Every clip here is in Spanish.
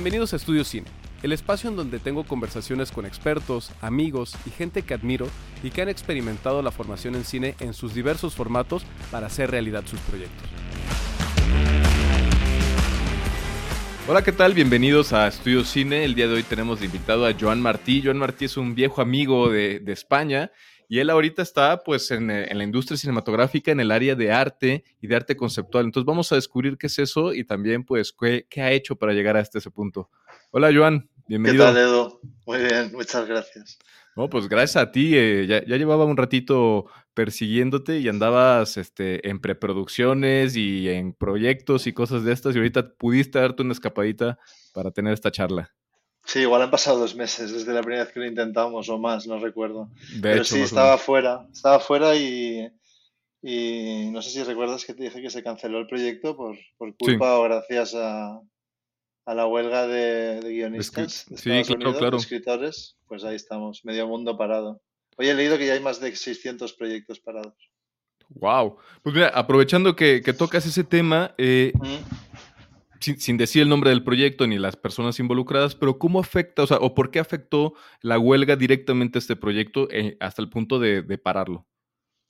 Bienvenidos a Estudio Cine, el espacio en donde tengo conversaciones con expertos, amigos y gente que admiro y que han experimentado la formación en cine en sus diversos formatos para hacer realidad sus proyectos. Hola, ¿qué tal? Bienvenidos a Estudio Cine. El día de hoy tenemos invitado a Joan Martí. Joan Martí es un viejo amigo de España y él ahorita está pues en, en, la industria cinematográfica, en el área de arte y de arte conceptual. Entonces vamos a descubrir qué es eso y también pues qué, qué ha hecho para llegar hasta ese punto. Hola Joan, bienvenido. ¿Qué tal Edu? Muy bien, muchas gracias. No, pues gracias a ti. Eh, ya, ya, llevaba un ratito persiguiéndote y andabas este, en preproducciones y en proyectos y cosas de estas y ahorita pudiste darte una escapadita para tener esta charla. Sí, igual han pasado dos meses desde la primera vez que lo intentamos o más, no recuerdo. De Pero hecho, sí, estaba fuera, estaba fuera y, y, no sé si recuerdas que te dije que se canceló el proyecto por, por culpa sí. o gracias a, a, la huelga de, de guionistas de sí, claro, Unidos, claro. de escritores. Pues ahí estamos, medio mundo parado. Hoy he leído que ya hay más de 600 proyectos parados. Wow. Pues mira, aprovechando que, que tocas ese tema, eh, mm sin, sin, decir el nombre del proyecto ni las personas involucradas, pero ¿cómo afecta, o sea, o por qué afectó la huelga directamente a este proyecto eh, hasta el punto de, de, pararlo?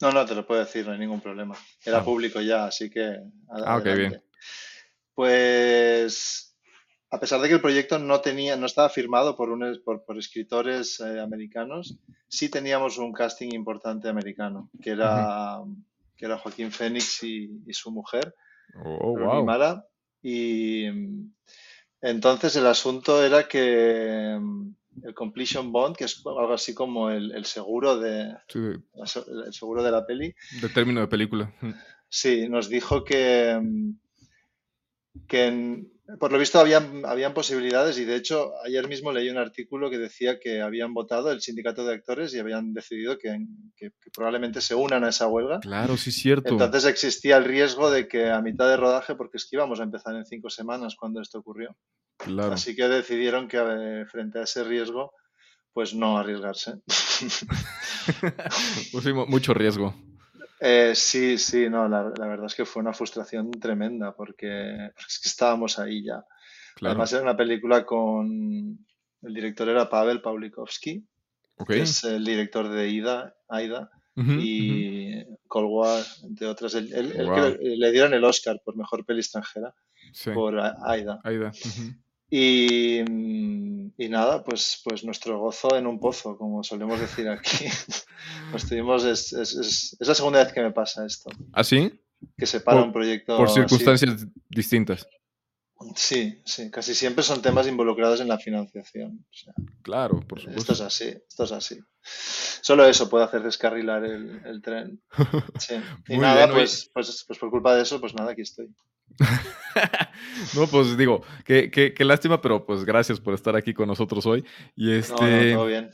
No, no, te lo puedo decir, no hay ningún problema. Era ah. público ya, así que... Ah, ok, bien. Pues, a pesar de que el proyecto no tenía, no estaba firmado por, un, por, por escritores eh, americanos, sí teníamos un casting importante americano, que era, uh -huh. que era Joaquín Fénix y, y su mujer, oh, wow. Mara, y entonces el asunto era que mm, el completion bond, que es algo así como el, el seguro de sí. el seguro de la peli. De término de película. Sí, nos dijo que, mm, que en, por lo visto habían, habían posibilidades y de hecho ayer mismo leí un artículo que decía que habían votado el sindicato de actores y habían decidido que, que, que probablemente se unan a esa huelga. Claro, sí, cierto. Entonces existía el riesgo de que a mitad de rodaje, porque es que íbamos a empezar en cinco semanas cuando esto ocurrió. Claro. Así que decidieron que eh, frente a ese riesgo, pues no arriesgarse. mucho riesgo. Eh, sí, sí, no, la, la, verdad es que fue una frustración tremenda porque, porque es que estábamos ahí ya. Claro. Además era una película con... El director era Pavel Pawlikowski, okay. que es el director de Ida, Aida, uh -huh, y uh -huh. Cold War, entre otras. Él, él, wow. él, le dieron el Oscar por Mejor Peli Extranjera sí. por Aida. Aida. Uh -huh. Y, y, nada, pues, pues nuestro gozo en un pozo, como solemos decir aquí. pues tuvimos, es, es, es, es, la segunda vez que me pasa esto. ¿Ah, sí? Que se para por, un proyecto. Por circunstancias así. distintas. Sí, sí, casi siempre son temas involucrados en la financiación. O sea, claro, por supuesto. Esto es así, esto es así. Solo eso puede hacer descarrilar el, el tren. Sí. Y nada, bien, pues, pues, pues por culpa de eso, pues nada, aquí estoy. no, pues digo, qué, qué, qué, lástima, pero pues gracias por estar aquí con nosotros hoy. Y este. No, no, todo bien.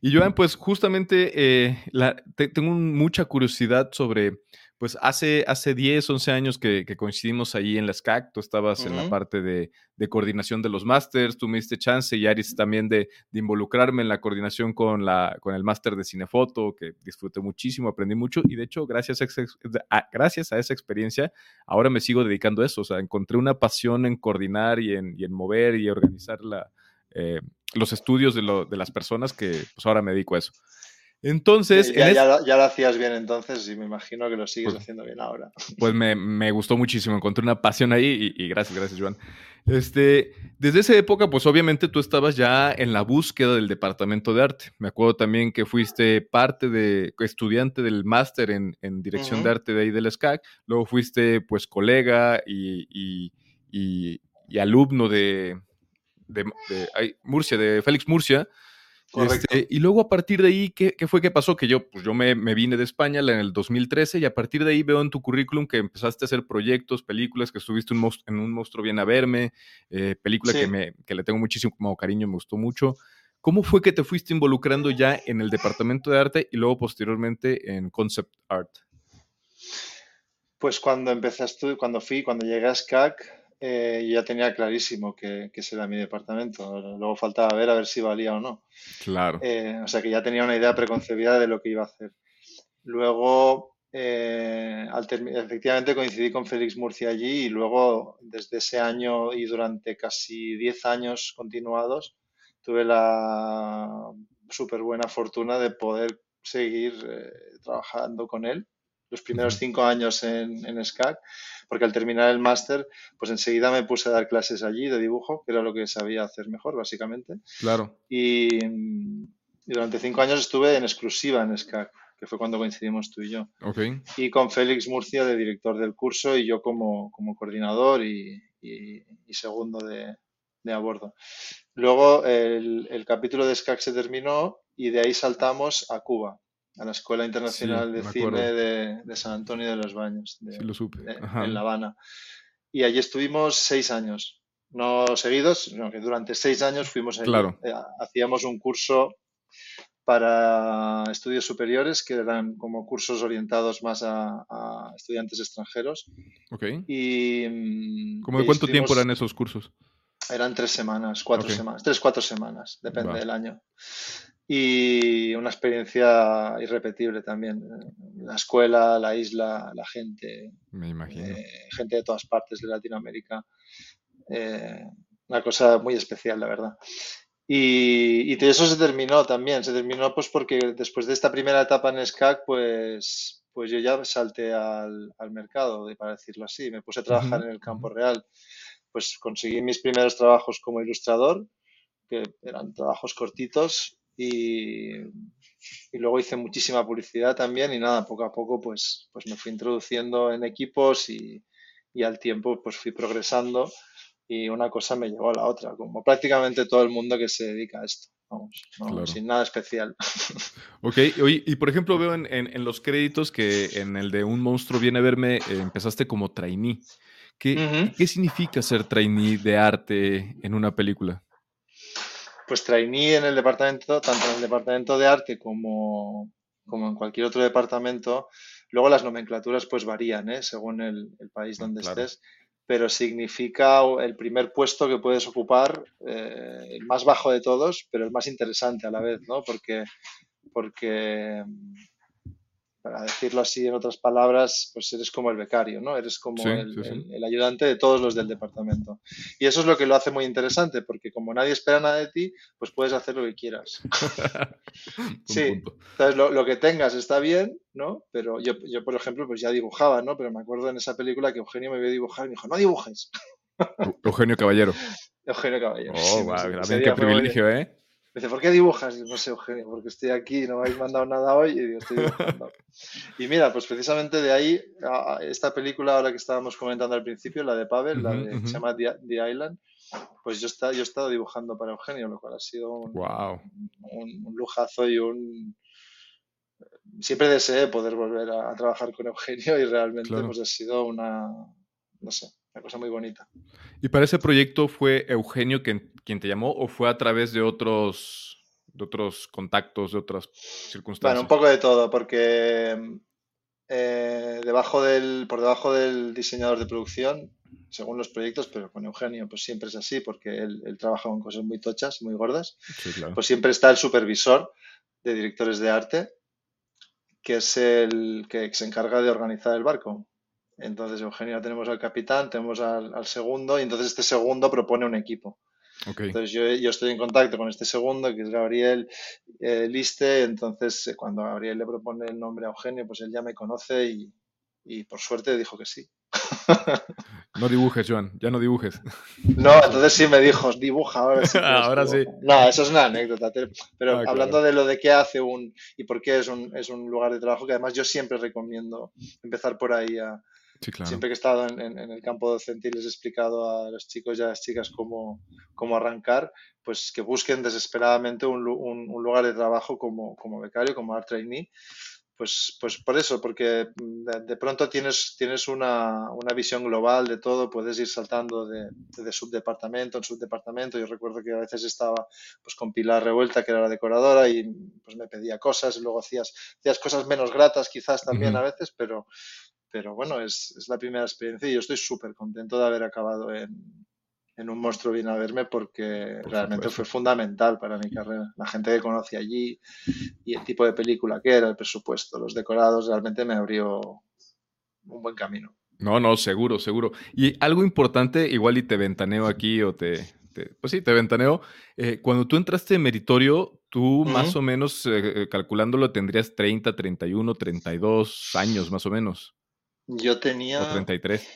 Y Joan, pues justamente eh, la, te, tengo mucha curiosidad sobre, pues hace, hace 10, 11 años que, que coincidimos ahí en la SCAC, tú estabas uh -huh. en la parte de, de, coordinación de los másters, tú me diste chance y Aris también de, de, involucrarme en la coordinación con, la, con el máster de cinefoto, que disfruté muchísimo, aprendí mucho y de hecho gracias a, esa, a, gracias a esa experiencia ahora me sigo dedicando a eso, o sea, encontré una pasión en coordinar y en, y en mover y organizar la... Eh, los estudios de, lo, de, las personas que pues ahora me dedico a eso. Entonces. Ya, ya, ya, ya, lo hacías bien entonces y me imagino que lo sigues pues, haciendo bien ahora. Pues me, me, gustó muchísimo, encontré una pasión ahí y, y, gracias, gracias, Joan. Este, desde esa época, pues obviamente tú estabas ya en la búsqueda del departamento de arte. Me acuerdo también que fuiste parte de, estudiante del máster en, en, dirección uh -huh. de arte de ahí del SCAC, luego fuiste pues colega y, y, y alumno de, de, de ay, Murcia, de Félix Murcia. Este, y luego a partir de ahí, ¿qué, qué fue que pasó? Que yo, pues yo me, me, vine de España en el 2013 y a partir de ahí veo en tu currículum que empezaste a hacer proyectos, películas, que estuviste un en Un monstruo viene a verme, eh, película sí. que, me, que le tengo muchísimo cariño, me gustó mucho. ¿Cómo fue que te fuiste involucrando ya en el departamento de arte y luego posteriormente en concept art? Pues cuando empezaste, cuando fui, cuando llegué a SCAC, eh, ya tenía clarísimo que, que, ese era mi departamento. Luego faltaba ver a ver si valía o no. Claro. Eh, o sea que ya tenía una idea preconcebida de lo que iba a hacer. Luego, eh, efectivamente coincidí con Félix Murcia allí y luego desde ese año y durante casi 10 años continuados tuve la súper buena fortuna de poder seguir eh, trabajando con él los primeros cinco años en, en SCAC, porque al terminar el máster, pues enseguida me puse a dar clases allí de dibujo, que era lo que sabía hacer mejor, básicamente. Claro. Y, y durante cinco años estuve en exclusiva en SCAC que fue cuando coincidimos tú y yo. Okay. Y con Félix Murcia de director del curso y yo como, como coordinador y, y, segundo de, de, a bordo. Luego el, el, capítulo de SCAC se terminó y de ahí saltamos a Cuba, a la Escuela Internacional de Cine de, de, San Antonio de los Baños, de, sí, lo supe. en La Habana. Y allí estuvimos seis años, no seguidos, sino que durante seis años fuimos allí. Claro. Eh, hacíamos un curso para estudios superiores, que eran como cursos orientados más a, a estudiantes extranjeros. Ok. Y, mm, ¿Cómo de cuánto tiempo eran esos cursos? Eran tres semanas, cuatro okay. semanas, tres, cuatro semanas, depende Va. del año. Y una experiencia irrepetible también. La escuela, la isla, la gente. Me imagino. Eh, gente de todas partes de Latinoamérica. Eh, una cosa muy especial, la verdad. Y, y, eso se terminó también, se terminó pues porque después de esta primera etapa en SCAC, pues, pues yo ya salté al, al mercado, para decirlo así, me puse a trabajar uh -huh. en el campo real. Pues conseguí mis primeros trabajos como ilustrador, que eran trabajos cortitos, y, y luego hice muchísima publicidad también y nada, poco a poco pues, pues me fui introduciendo en equipos y, y al tiempo pues fui progresando y una cosa me llevó a la otra, como prácticamente todo el mundo que se dedica a esto. Vamos, claro. sin nada especial. Ok, Oye, y por ejemplo veo en, en, en, los créditos que en el de Un monstruo viene a verme, eh, empezaste como trainee. ¿Qué, uh -huh. ¿Qué significa ser trainee de arte en una película? Pues trainee en el departamento, tanto en el departamento de arte como, como en cualquier otro departamento, luego las nomenclaturas pues varían, ¿eh? según el, el país donde claro. estés pero significa el primer puesto que puedes ocupar, eh, el más bajo de todos, pero el más interesante a la vez, ¿no? Porque, porque, para decirlo así en otras palabras, pues eres como el becario, ¿no? Eres como sí, el, sí, sí. El, el, ayudante de todos los del departamento. Y eso es lo que lo hace muy interesante, porque como nadie espera nada de ti, pues puedes hacer lo que quieras. sí, entonces lo, lo, que tengas está bien, ¿no? Pero yo, yo, por ejemplo, pues ya dibujaba, ¿no? Pero me acuerdo en esa película que Eugenio me vio dibujar y me dijo, no dibujes. Eugenio Caballero. Eugenio Caballero. Oh, qué privilegio, ¿eh? Me dice, ¿por qué dibujas? Y no sé, Eugenio, porque estoy aquí, no me habéis mandado nada hoy y digo, estoy dibujando. y mira, pues precisamente de ahí, a esta película ahora que estábamos comentando al principio, la de Pavel, uh -huh, la de, uh -huh. se llama The, The, Island, pues yo, está, yo he estado dibujando para Eugenio, lo cual ha sido un, wow. un, un lujazo y un... Siempre deseé poder volver a, a trabajar con Eugenio y realmente claro. pues ha sido una, no sé, una cosa muy bonita. ¿Y para ese proyecto fue Eugenio quien, quien te llamó o fue a través de otros, de otros contactos, de otras circunstancias? Bueno, un poco de todo, porque eh, debajo del, por debajo del diseñador de producción, según los proyectos, pero con Eugenio pues siempre es así, porque él, él trabaja con cosas muy tochas, muy gordas, sí, claro. pues siempre está el supervisor de directores de arte, que es el que se encarga de organizar el barco. Entonces, Eugenio, tenemos al capitán, tenemos al, al, segundo, y entonces este segundo propone un equipo. Okay. Entonces, yo, yo, estoy en contacto con este segundo, que es Gabriel eh, Liste, entonces eh, cuando Gabriel le propone el nombre a Eugenio, pues él ya me conoce y, y por suerte dijo que sí. No dibujes, Joan, ya no dibujes. No, entonces sí me dijo, dibuja, ahora sí. ahora sí. No, eso es una anécdota. Pero ah, hablando claro. de lo de qué hace un y por qué es un, es un lugar de trabajo, que además yo siempre recomiendo empezar por ahí a, Sí, claro. Siempre que he estado en, en, en, el campo docente y les he explicado a los chicos y a las chicas cómo, cómo arrancar, pues que busquen desesperadamente un, un, un lugar de trabajo como, como, becario, como art trainee. Pues, pues por eso, porque de, de pronto tienes, tienes una, una, visión global de todo, puedes ir saltando de, de, subdepartamento en subdepartamento. Yo recuerdo que a veces estaba pues, con Pilar Revuelta, que era la decoradora, y pues, me pedía cosas, y luego hacías, hacías cosas menos gratas quizás también uh -huh. a veces, pero, pero bueno, es, es, la primera experiencia y yo estoy súper contento de haber acabado en, en Un monstruo viene a verme porque realmente fue fundamental para mi carrera. La gente que conocí allí y el tipo de película que era, el presupuesto, los decorados, realmente me abrió un buen camino. No, no, seguro, seguro. Y algo importante, igual y te ventaneo aquí o te, pues sí, te ventaneo. Eh, cuando tú entraste en meritorio, tú más o menos, eh, eh, calculándolo, tendrías 30, 31, 32 años más o menos. Yo tenía... O 33.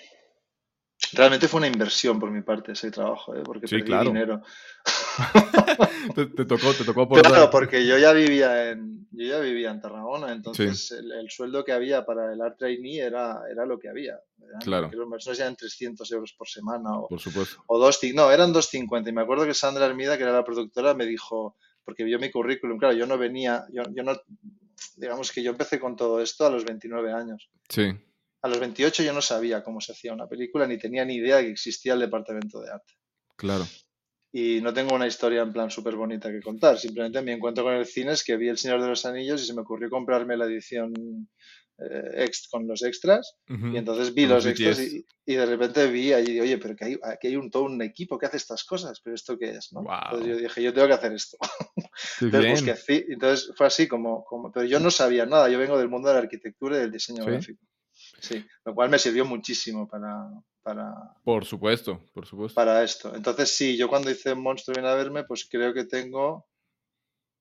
Realmente fue una inversión por mi parte ese trabajo, ¿eh? porque perdí dinero. te, tocó, te tocó por Claro, porque yo ya vivía en, yo ya vivía en Tarragona, entonces el, sueldo que había para el art trainee era, era lo que había. Claro. Los eran 300 euros por semana o, por supuesto. o dos, no, eran 250. Y me acuerdo que Sandra Armida, que era la productora, me dijo, porque vio mi currículum, claro, yo no venía, yo, yo no, digamos que yo empecé con todo esto a los 29 años. Sí a los 28 yo no sabía cómo se hacía una película, ni tenía ni idea de que existía el departamento de arte. Claro. Y no tengo una historia en plan súper bonita que contar. Simplemente mi encuentro con el cine es que vi El Señor de los Anillos y se me ocurrió comprarme la edición eh, con los extras. Y entonces vi los, extras y, de repente vi allí, oye, pero que hay, aquí hay un, todo un equipo que hace estas cosas, pero ¿esto qué es? ¿no? Entonces yo dije, yo tengo que hacer esto. entonces, entonces, fue así como, como, pero yo no sabía nada, yo vengo del mundo de la arquitectura y del diseño gráfico. Sí, lo cual me sirvió muchísimo para, para... Por supuesto, por supuesto. Para esto. Entonces, sí, yo cuando hice Monstruo viene a verme, pues creo que tengo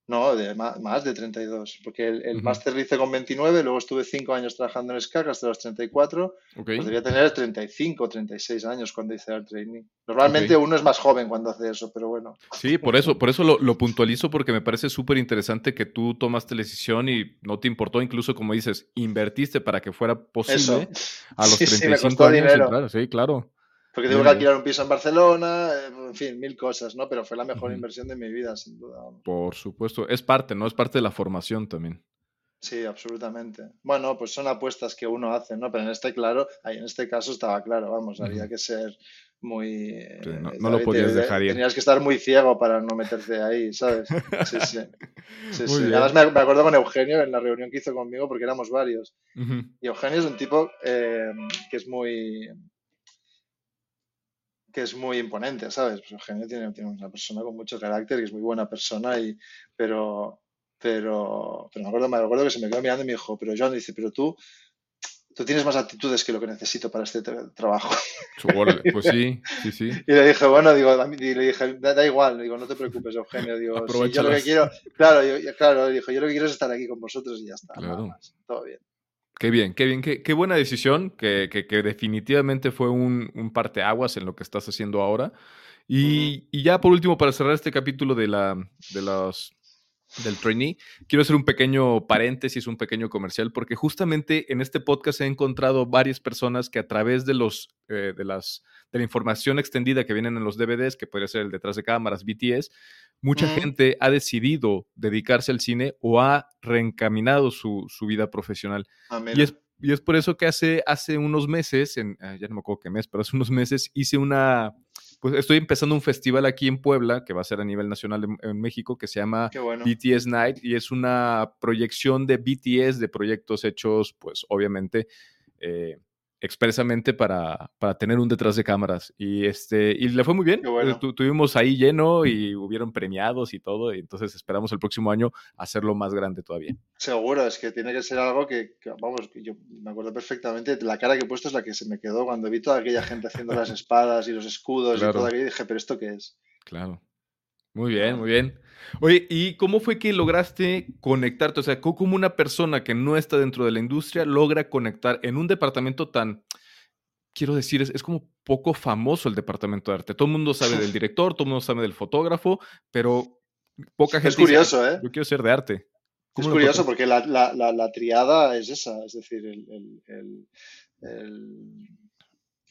no, de más, de 32, porque el, el máster lo hice con 29, luego estuve 5 años trabajando en SCAC hasta los 34, okay. podría tener 35 o 36 años cuando hice el training. Normalmente uno es más joven cuando hace eso, pero bueno. Sí, por eso, por eso lo, puntualizo, porque me parece súper interesante que tú tomaste la decisión y no te importó, incluso como dices, invertiste para que fuera posible a los 35 años. sí, claro. Porque tengo que alquilar un piso en Barcelona, eh, en fin, mil cosas, ¿no? Pero fue la mejor inversión de mi vida, sin duda. Por supuesto, es parte, ¿no? Es parte de la formación también. Sí, absolutamente. Bueno, pues son apuestas que uno hace, ¿no? Pero en este, claro, en este caso estaba claro, vamos, había que ser muy... no, lo podías dejar ir. Tenías que estar muy ciego para no meterte ahí, ¿sabes? Sí, sí. sí, sí. Además me, acuerdo con Eugenio en la reunión que hizo conmigo, porque éramos varios. Y Eugenio es un tipo eh, que es muy que es muy imponente, ¿sabes? Pues Eugenio tiene, tiene, una persona con mucho carácter y es muy buena persona, y, pero, pero, pero me, acuerdo, me acuerdo que se me quedó mirando y me dijo, pero John dice, pero tú, tú tienes más actitudes que lo que necesito para este trabajo. Pues sí, sí, sí. Y le dije, bueno, digo, y le dije, da, igual, digo, no te preocupes, Eugenio, digo, yo lo que quiero, claro, yo, claro, dijo, yo lo que quiero es estar aquí con vosotros y ya está, claro. todo bien. Qué bien, qué bien, qué, buena decisión, que, definitivamente fue un, un, parteaguas en lo que estás haciendo ahora. Y, ya por último, para cerrar este capítulo de, la, de los, del trainee, quiero hacer un pequeño paréntesis, un pequeño comercial, porque justamente en este podcast he encontrado varias personas que a través de, los, eh, de, las, de la información extendida que vienen en los DVDs, que podría ser el detrás de cámaras, BTS, mucha gente ha decidido dedicarse al cine o ha reencaminado su, vida profesional. Ah, y, es, y, es, por eso que hace, hace unos meses, en, ah, ya no me acuerdo qué mes, pero hace unos meses hice una, pues estoy empezando un festival aquí en Puebla, que va a ser a nivel nacional en, México, que se llama BTS Night y es una proyección de BTS, de proyectos hechos, pues obviamente... Eh, expresamente para, para, tener un detrás de cámaras. Y, este, y le fue muy bien. tuvimos ahí lleno y hubieron premiados y todo. Y entonces esperamos el próximo año hacerlo más grande todavía. Seguro, es que tiene que ser algo que, vamos, yo me acuerdo perfectamente. La cara que he puesto es la que se me quedó cuando vi toda aquella gente haciendo las espadas y los escudos y todo aquello. Y dije, ¿pero esto qué es? Claro. Muy bien, muy bien. Oye, ¿y cómo fue que lograste conectarte? O sea, ¿cómo una persona que no está dentro de la industria logra conectar en un departamento tan, quiero decir, es, como poco famoso el departamento de arte? Todo el mundo sabe del director, todo el mundo sabe del fotógrafo, pero poca gente... Es curioso, ¿eh? Yo quiero ser de arte. Es curioso porque la, la, triada es esa, es decir, el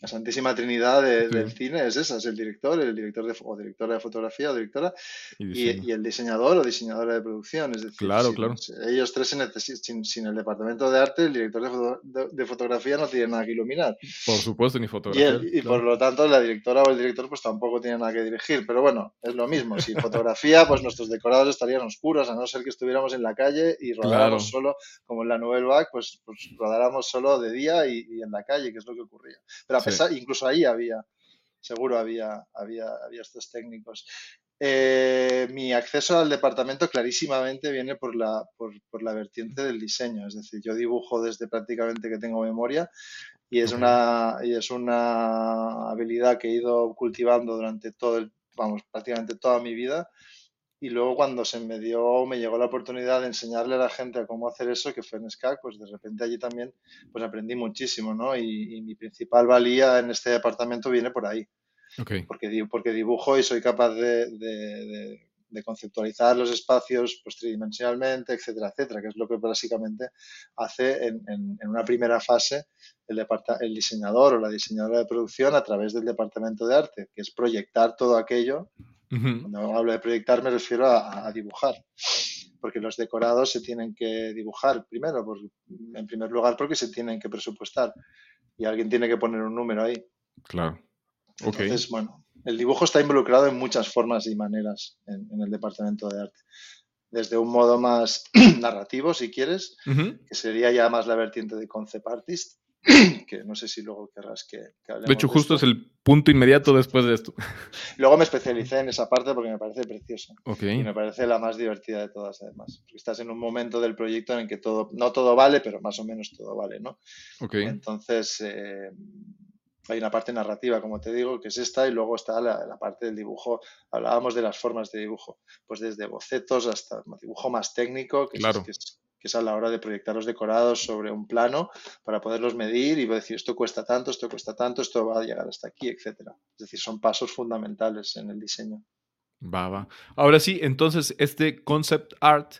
la Santísima Trinidad del cine es esa, es el director, el director de, o directora de fotografía o directora y, el diseñador o diseñadora de producción. Es decir, claro, claro. ellos tres sin, sin, el departamento de arte, el director de, fotografía no tiene nada que iluminar. Por supuesto, ni fotografía. Y, por lo tanto la directora o el director pues tampoco tiene nada que dirigir, pero bueno, es lo mismo. Si fotografía, pues nuestros decorados estarían oscuros, a no ser que estuviéramos en la calle y rodáramos solo, como en la Nouvelle Vague, pues, pues rodáramos solo de día y, en la calle, que es lo que ocurría. Pero incluso ahí había seguro había, había, había estos técnicos. Eh, mi acceso al departamento clarísimamente viene por la, por, por, la vertiente del diseño, es decir, yo dibujo desde prácticamente que tengo memoria y es, una, y es una habilidad que he ido cultivando durante todo el, vamos, prácticamente toda mi vida y luego cuando se me dio, me llegó la oportunidad de enseñarle a la gente a cómo hacer eso, que fue en SCAC, pues de repente allí también pues aprendí muchísimo, ¿no? Y, mi principal valía en este departamento viene por ahí. Porque, porque dibujo y soy capaz de, conceptualizar los espacios pues, tridimensionalmente, etcétera, etcétera, que es lo que básicamente hace en, una primera fase el, el diseñador o la diseñadora de producción a través del departamento de arte, que es proyectar todo aquello. Cuando hablo de proyectar me refiero a, dibujar porque los decorados se tienen que dibujar primero, en primer lugar porque se tienen que presupuestar y alguien tiene que poner un número ahí. Claro. Entonces, bueno, el dibujo está involucrado en muchas formas y maneras en, el departamento de arte. Desde un modo más narrativo, si quieres, que sería ya más la vertiente de concept artist, que no sé si luego querrás que, hablemos. De hecho, justo es el punto inmediato después de esto. Luego me especialicé en esa parte porque me parece preciosa. Y me parece la más divertida de todas, además. estás en un momento del proyecto en el que todo, no todo vale, pero más o menos todo vale, ¿no? Entonces, eh, hay una parte narrativa, como te digo, que es esta, y luego está la, parte del dibujo. Hablábamos de las formas de dibujo, pues desde bocetos hasta dibujo más técnico, que, es, a la hora de proyectar los decorados sobre un plano para poderlos medir y decir esto cuesta tanto, esto cuesta tanto, esto va a llegar hasta aquí, etcétera. Es decir, son pasos fundamentales en el diseño. Va, va. Ahora sí, entonces este concept art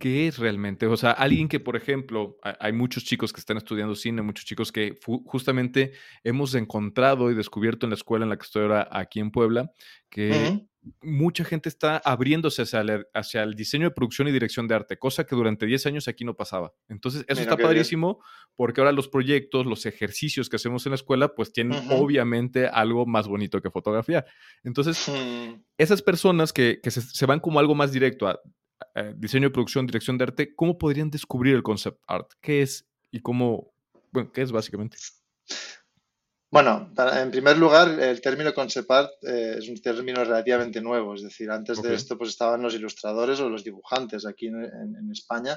¿Qué es realmente? O sea, alguien que, por ejemplo, hay muchos chicos que están estudiando cine, muchos chicos que justamente hemos encontrado y descubierto en la escuela en la que estoy ahora aquí en Puebla, que mucha gente está abriéndose hacia el, hacia el, diseño de producción y dirección de arte, cosa que durante 10 años aquí no pasaba. Entonces, eso está padrísimo porque ahora los proyectos, los ejercicios que hacemos en la escuela, pues tienen obviamente algo más bonito que fotografía. Entonces, esas personas que, que se, se, van como algo más directo a eh, diseño de producción, dirección de arte, ¿cómo podrían descubrir el concept art? ¿Qué es y cómo, bueno, qué es básicamente? Bueno, en primer lugar, el término concept art eh, es un término relativamente nuevo, es decir, antes de esto pues estaban los ilustradores o los dibujantes. Aquí en, España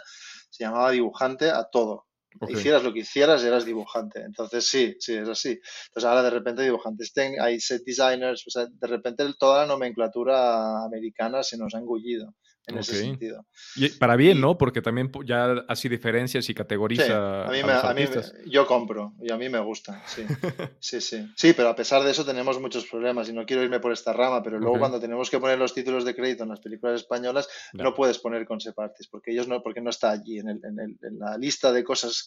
se llamaba dibujante a todo. Hicieras lo que hicieras, eras dibujante. Entonces sí, sí, es así. Entonces ahora de repente dibujantes, hay set designers, de repente toda la nomenclatura americana se nos ha engullido en ese sentido. Y para bien, ¿no? Porque también ya así diferencias y categoriza. a mí, a, mí yo compro y a mí me gusta, sí. sí, sí. Sí, pero a pesar de eso tenemos muchos problemas y no quiero irme por esta rama, pero luego cuando tenemos que poner los títulos de crédito en las películas españolas, no puedes poner concept artist porque ellos no, porque no está allí en, el, en, el, en la lista de cosas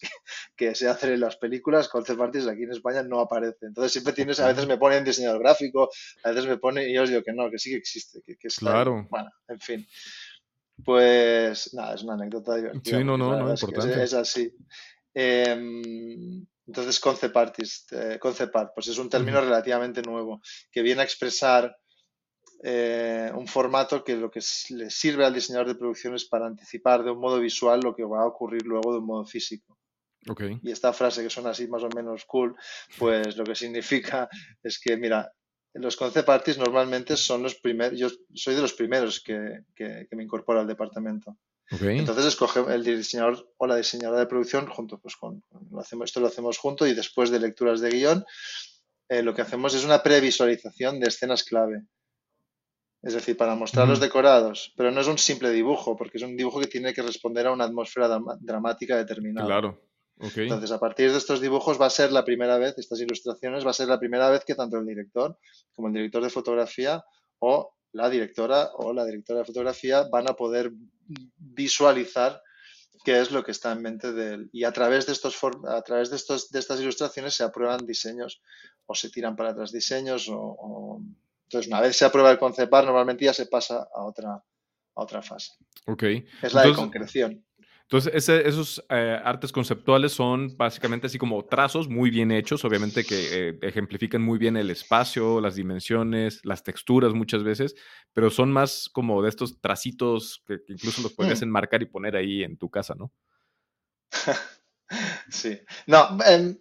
que, se hacen en las películas, concept artist aquí en España no aparece. Entonces siempre tienes, a veces me ponen diseñador gráfico, a veces me ponen y yo os digo que no, que sí que existe, que, que está claro. Bueno, en fin. Pues nada, es una anécdota divertida. Sí, no, no, no, importante. Es, así. Em, entonces, concept artist, eh, concept art, pues es un término relativamente nuevo que viene a expresar eh, un formato que lo que le sirve al diseñador de producción es para anticipar de un modo visual lo que va a ocurrir luego de un modo físico. Okay. Y esta frase que suena así más o menos cool, pues lo que significa es que, mira, los concept artists normalmente son los primeros, yo soy de los primeros que, me incorporo al departamento. Entonces escoge el diseñador o la diseñadora de producción junto, pues con, lo hacemos, esto lo hacemos junto y después de lecturas de guion, eh, lo que hacemos es una previsualización de escenas clave. Es decir, para mostrar los decorados, pero no es un simple dibujo, porque es un dibujo que tiene que responder a una atmósfera dramática determinada. Claro. Entonces, a partir de estos dibujos va a ser la primera vez, estas ilustraciones, va a ser la primera vez que tanto el director como el director de fotografía o la directora o la directora de fotografía van a poder visualizar qué es lo que está en mente de él. Y a través de estos a través de estos de estas ilustraciones se aprueban diseños o se tiran para atrás diseños o, entonces una vez se aprueba el concepar normalmente ya se pasa a otra a otra fase. Okay. Es la de concreción. Entonces, esos eh, artes conceptuales son básicamente así como trazos muy bien hechos, obviamente que eh, ejemplifican muy bien el espacio, las dimensiones, las texturas muchas veces, pero son más como de estos tracitos que, incluso los puedes mm. enmarcar y poner ahí en tu casa, ¿no? sí. No, em,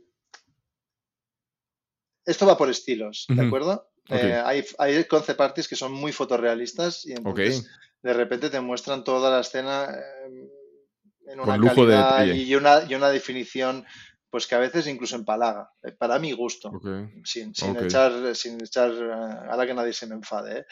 esto va por estilos, ¿de acuerdo? Eh, hay, hay concept artists que son muy fotorrealistas y entonces de repente te muestran toda la escena eh, en una calidad y, una, y una definición pues que a veces incluso empalaga, eh, para mi gusto, sin, echar, sin echar, eh, a la que nadie se me enfade. ¿eh?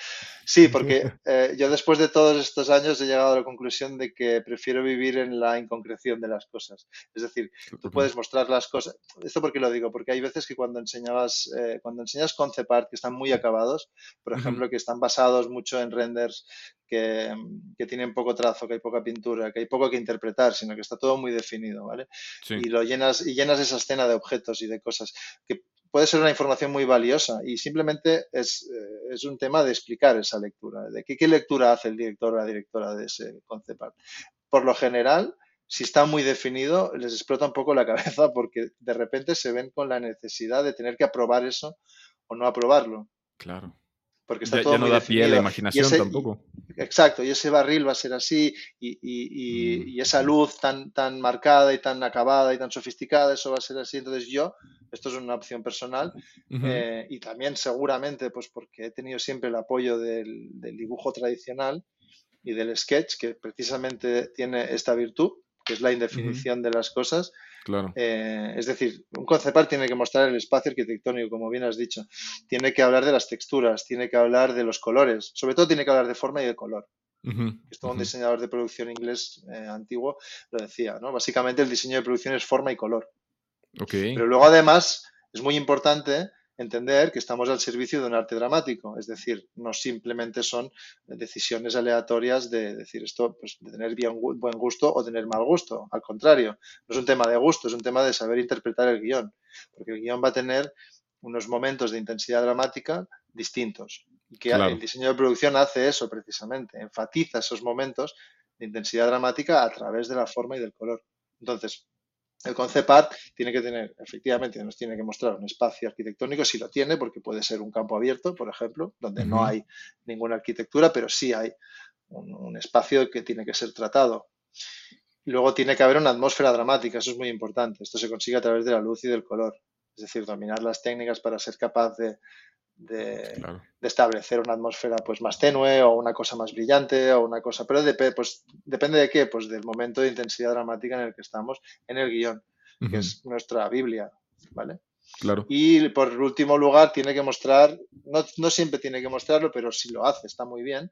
Sí, porque yo después de todos estos años he llegado a la conclusión de que prefiero vivir en la inconcreción de las cosas. Es decir, tú puedes mostrar las cosas. ¿Esto por qué lo digo? Porque hay veces que cuando enseñabas, cuando enseñas concept art que están muy acabados, por ejemplo, que están basados mucho en renders que, tienen poco trazo, que hay poca pintura, que hay poco que interpretar, sino que está todo muy definido, ¿vale? Y lo llenas, y llenas esa escena de objetos y de cosas que puede ser una información muy valiosa y simplemente es, eh, un tema de explicar esa lectura, de qué, lectura hace el director o la directora de ese concept Por lo general, si está muy definido, les explota un poco la cabeza porque de repente se ven con la necesidad de tener que aprobar eso o no aprobarlo. Claro porque está todo no da pie a la imaginación tampoco. Exacto, y ese barril va a ser así, y, esa luz tan, tan marcada y tan acabada y tan sofisticada, eso va a ser así. Entonces yo, esto es una opción personal, eh, y también seguramente, pues porque he tenido siempre el apoyo del, del dibujo tradicional y del sketch, que precisamente tiene esta virtud, que es la indefinición de las cosas, Claro. Eh, es decir, un concepto tiene que mostrar el espacio arquitectónico, como bien has dicho. Tiene que hablar de las texturas, tiene que hablar de los colores, sobre todo tiene que hablar de forma y de color. Esto un diseñador de producción inglés eh, antiguo lo decía, ¿no? Básicamente el diseño de producción es forma y color. Pero luego además es muy importante entender que estamos al servicio de un arte dramático, es decir, no simplemente son decisiones aleatorias de decir esto, pues de tener bien, buen gusto o tener mal gusto, al contrario, no es un tema de gusto, es un tema de saber interpretar el guion, porque el guion va a tener unos momentos de intensidad dramática distintos y que el diseño de producción hace eso precisamente, enfatiza esos momentos de intensidad dramática a través de la forma y del color. Entonces, el concept art tiene que tener, efectivamente, nos tiene que mostrar un espacio arquitectónico, si lo tiene, porque puede ser un campo abierto, por ejemplo, donde no hay ninguna arquitectura, pero sí hay un, espacio que tiene que ser tratado. Luego tiene que haber una atmósfera dramática, eso es muy importante. Esto se consigue a través de la luz y del color. Es decir, dominar las técnicas para ser capaz de, establecer una atmósfera pues más tenue o una cosa más brillante o una cosa, pero pues, depende de qué, pues del momento de intensidad dramática en el que estamos en el guion, que es nuestra Biblia, ¿vale? Claro. Y por último lugar tiene que mostrar, no, siempre tiene que mostrarlo, pero si lo hace está muy bien,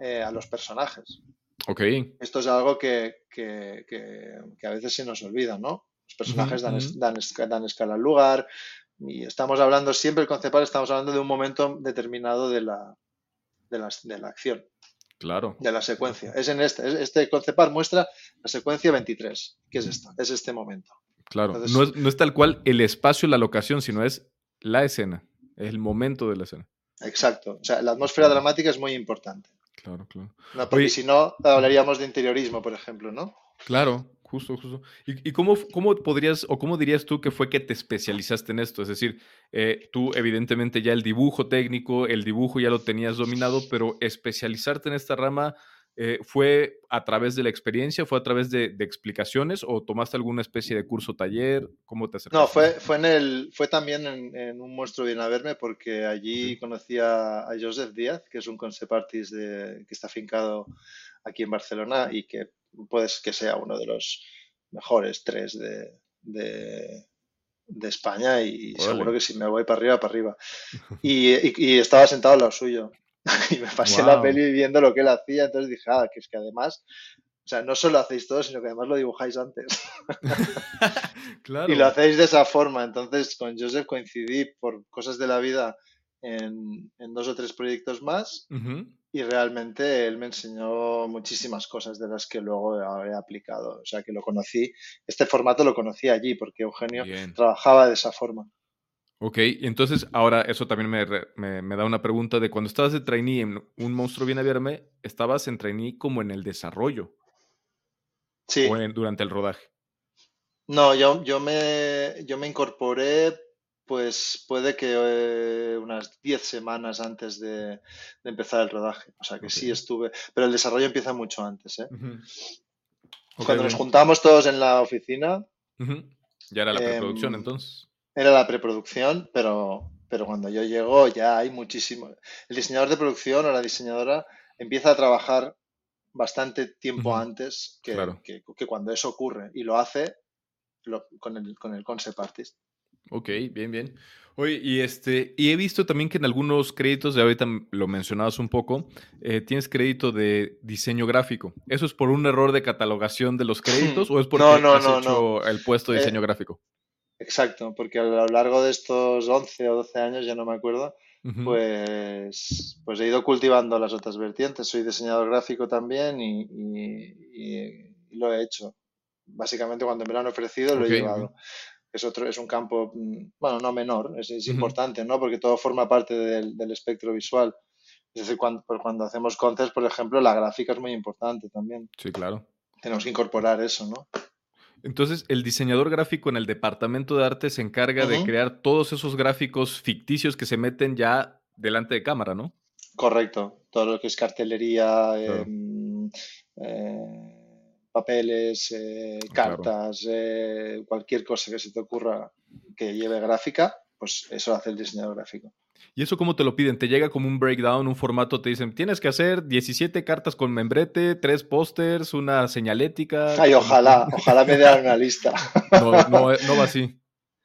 eh, a los personajes. Ok. Esto es algo que, a veces se nos olvida, ¿no? Los personajes dan, dan, dan, escala al lugar, y estamos hablando siempre, el conceptual, estamos hablando de un momento determinado de la, de la, de la acción. Claro. De la secuencia. Es en este, este conceptual muestra la secuencia 23, que es esta, es este momento. Claro, no, es, no es tal cual el espacio, la locación, sino es la escena, es el momento de la escena. Exacto. O sea, la atmósfera dramática es muy importante. Claro, claro. porque si no, hablaríamos de interiorismo, por ejemplo, ¿no? Claro, Justo, justo. ¿Y, cómo, cómo, podrías o cómo dirías tú que fue que te especializaste en esto? Es decir, eh, tú evidentemente ya el dibujo técnico, el dibujo ya lo tenías dominado, pero especializarte en esta rama eh, fue a través de la experiencia, fue a través de, explicaciones o tomaste alguna especie de curso taller? ¿Cómo te acercaste? No, fue, fue, en el, fue también en, un monstruo bien a verme porque allí conocí a, Joseph Díaz, que es un concept artist de, que está afincado aquí en Barcelona y que puedes que sea uno de los mejores tres de, de, España y seguro que si me voy para arriba, para arriba. Y, estaba sentado al lado suyo y me pasé la peli viendo lo que él hacía, entonces dije, ah, que es que además, o sea, no solo hacéis todo, sino que además lo dibujáis antes. Y lo hacéis de esa forma, entonces con Joseph coincidí por cosas de la vida en, dos o tres proyectos más y realmente él me enseñó muchísimas cosas de las que luego he aplicado. O sea, que lo conocí, este formato lo conocí allí porque Eugenio trabajaba de esa forma. Ok, entonces ahora eso también me, da una pregunta de cuando estabas de trainee en Un Monstruo Viene a Verme, ¿estabas en trainee como en el desarrollo? Sí. ¿O durante el rodaje? No, yo, yo, me, yo me incorporé pues puede que eh, unas 10 semanas antes de, empezar el rodaje. O sea que sí estuve, pero el desarrollo empieza mucho antes. ¿eh? Cuando nos juntamos todos en la oficina. Ya era la preproducción em, entonces. Era la preproducción, pero pero cuando yo llego ya hay muchísimo. El diseñador de producción o la diseñadora empieza a trabajar bastante tiempo antes que, que, cuando eso ocurre y lo hace con, el, con el concept artist. Ok, bien, bien. Oye, y este, y he visto también que en algunos créditos, de ahorita lo mencionabas un poco, eh, tienes crédito de diseño gráfico. ¿Eso es por un error de catalogación de los créditos o es porque no, no, has hecho el puesto de eh, diseño gráfico? Exacto, porque a lo largo de estos 11 o 12 años, ya no me acuerdo, pues, pues he ido cultivando las otras vertientes. Soy diseñador gráfico también y, lo he hecho. Básicamente cuando me lo han ofrecido lo he llevado es otro, es un campo, mm, bueno, no menor, es, importante, ¿no? Porque todo forma parte del, espectro visual. Es decir, cuando, cuando hacemos concepts, por ejemplo, la gráfica es muy importante también. Sí, claro. Tenemos que incorporar eso, ¿no? Entonces, el diseñador gráfico en el departamento de arte se encarga de crear todos esos gráficos ficticios que se meten ya delante de cámara, ¿no? Correcto. Todo lo que es cartelería, em, eh, papeles, eh, cartas, eh, cualquier cosa que se te ocurra que lleve gráfica, pues eso hace el diseñador gráfico. ¿Y eso cómo te lo piden? ¿Te llega como un breakdown, un formato? Te dicen, tienes que hacer 17 cartas con membrete, tres pósters, una señalética. Ay, ojalá, ojalá me dieran una lista. No, no, no va así.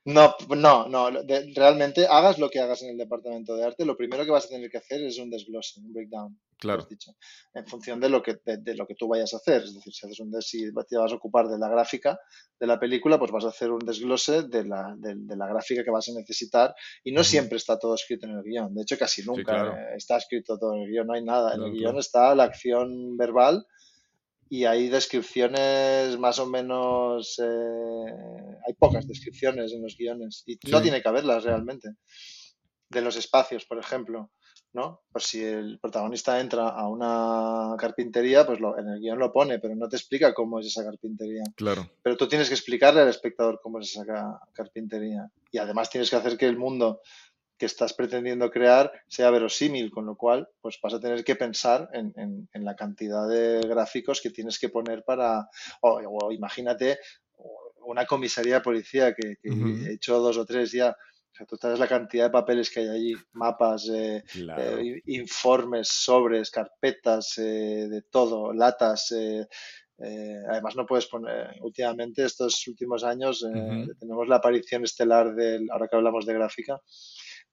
No, no, no. realmente hagas lo que hagas en el departamento de arte, lo primero que vas a tener que hacer es un desglose, un breakdown. Claro. Dicho, en función de lo que de, lo que tú vayas a hacer. Es decir, si haces un si te vas a ocupar de la gráfica de la película, pues vas a hacer un desglose de la, de, la gráfica que vas a necesitar. Y no siempre está todo escrito en el guion. De hecho, casi nunca está escrito todo en el guion. No hay nada. En el guion está la acción verbal y hay descripciones más o menos, eh, hay pocas descripciones en los guiones y no tiene que haberlas realmente. De los espacios, por ejemplo, ¿no? Pues si el protagonista entra a una carpintería, pues en el guion lo pone, pero no te explica cómo es esa carpintería. Claro. Pero tú tienes que explicarle al espectador cómo es esa carpintería. Y además tienes que hacer que el mundo que estás pretendiendo crear sea verosímil, con lo cual pues vas a tener que pensar en, la cantidad de gráficos que tienes que poner para, o, imagínate una comisaría de policía que, he hecho dos o tres ya. O sea, tú sabes la cantidad de papeles que hay allí, mapas, eh, eh, informes, sobres, carpetas, eh, de todo, latas. además, no puedes poner, últimamente, estos últimos años, tenemos la aparición estelar del, ahora que hablamos de gráfica,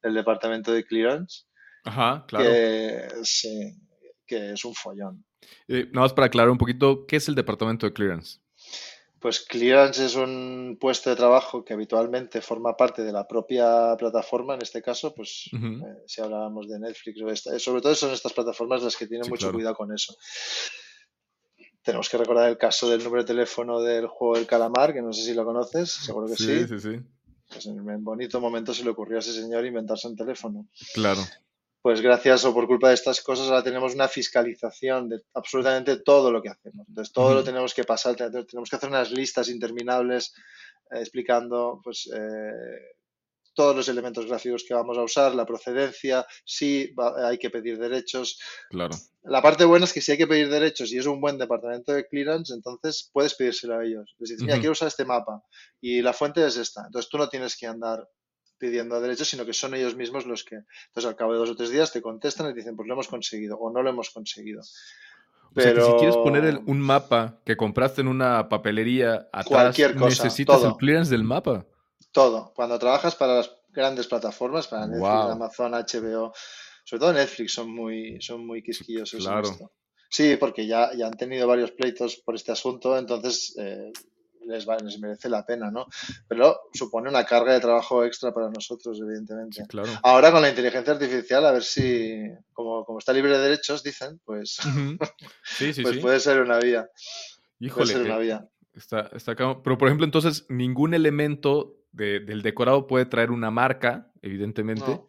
el departamento de clearance. Ajá, claro. Que, sí, que es un follón. Eh, nada más para aclarar un poquito, ¿qué es el departamento de clearance? Pues clearance es un puesto de trabajo que habitualmente forma parte de la propia plataforma, en este caso, pues eh, si hablábamos de Netflix, o sobre todo son estas plataformas las que tienen mucho cuidado con eso. Tenemos que recordar el caso del número de teléfono del juego del calamar, que no sé si lo conoces, seguro que sí. Sí, sí, sí. Pues en un bonito momento se le ocurrió a ese señor inventarse un teléfono. Claro. Pues gracias o por culpa de estas cosas ahora tenemos una fiscalización de absolutamente todo lo que hacemos. Entonces todo lo tenemos que pasar, tenemos que hacer unas listas interminables eh, explicando pues eh, todos los elementos gráficos que vamos a usar, la procedencia, si hay que pedir derechos. Claro. La parte buena es que si hay que pedir derechos y es un buen departamento de clearance, entonces puedes pedírselo a ellos. Les dices, mira, quiero usar este mapa y la fuente es esta. Entonces tú no tienes que andar pidiendo derechos, sino que son ellos mismos los que, entonces al cabo de dos o tres días te contestan y te dicen, pues lo hemos conseguido o no lo hemos conseguido. Pero... si quieres poner un mapa que compraste en una papelería atrás, necesitas el clearance del mapa. Todo. Cuando trabajas para las grandes plataformas, para Netflix, Amazon, HBO, sobre todo Netflix son muy, son muy quisquillosos claro. en esto. Sí, porque ya, ya han tenido varios pleitos por este asunto, entonces eh, les, les, merece la pena, ¿no? Pero supone una carga de trabajo extra para nosotros, evidentemente. claro. Ahora con la inteligencia artificial, a ver si, como, como está libre de derechos, dicen, pues, sí, sí, pues puede ser una vía. Híjole, puede ser una vía. Está, está, pero, por ejemplo, entonces, ningún elemento del decorado puede traer una marca, evidentemente.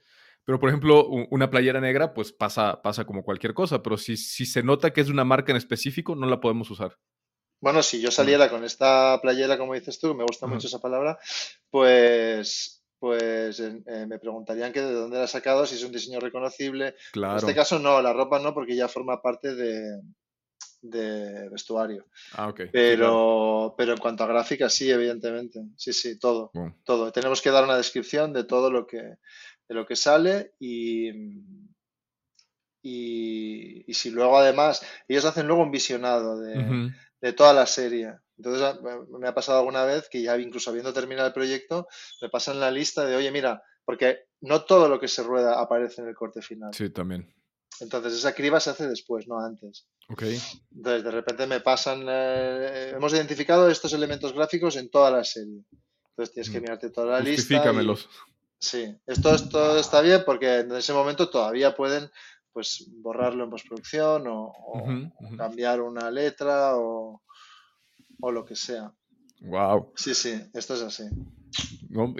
Pero, por ejemplo, una playera negra, pues pasa, pasa como cualquier cosa. Pero si, si se nota que es una marca en específico, no la podemos usar. Bueno, si yo saliera con esta playera, como dices tú, me gusta mucho esa palabra, pues, pues eh, me preguntarían que de dónde la has sacado, si es un diseño reconocible. Claro. En este caso no, la ropa no, porque ya forma parte de, de vestuario. Ah. Pero, pero en cuanto a gráfica, sí, evidentemente. Sí, sí, todo. Todo. Tenemos que dar una descripción de todo lo que, de lo que sale y, y, si luego además, ellos hacen luego un visionado de, de toda la serie. Entonces me ha pasado alguna vez que ya incluso habiendo terminado el proyecto, me pasan la lista de, oye, mira, porque no todo lo que se rueda aparece en el corte final. Sí, también. Entonces esa criba se hace después, no antes. Ok. Entonces de repente me pasan, eh, hemos identificado estos elementos gráficos en toda la serie. Entonces tienes que mm. mirarte toda la lista. Y, sí, esto, esto está bien porque en ese momento todavía pueden pues borrarlo en postproducción o, cambiar una letra o, o lo que sea. Wow. Sí, sí, esto es así.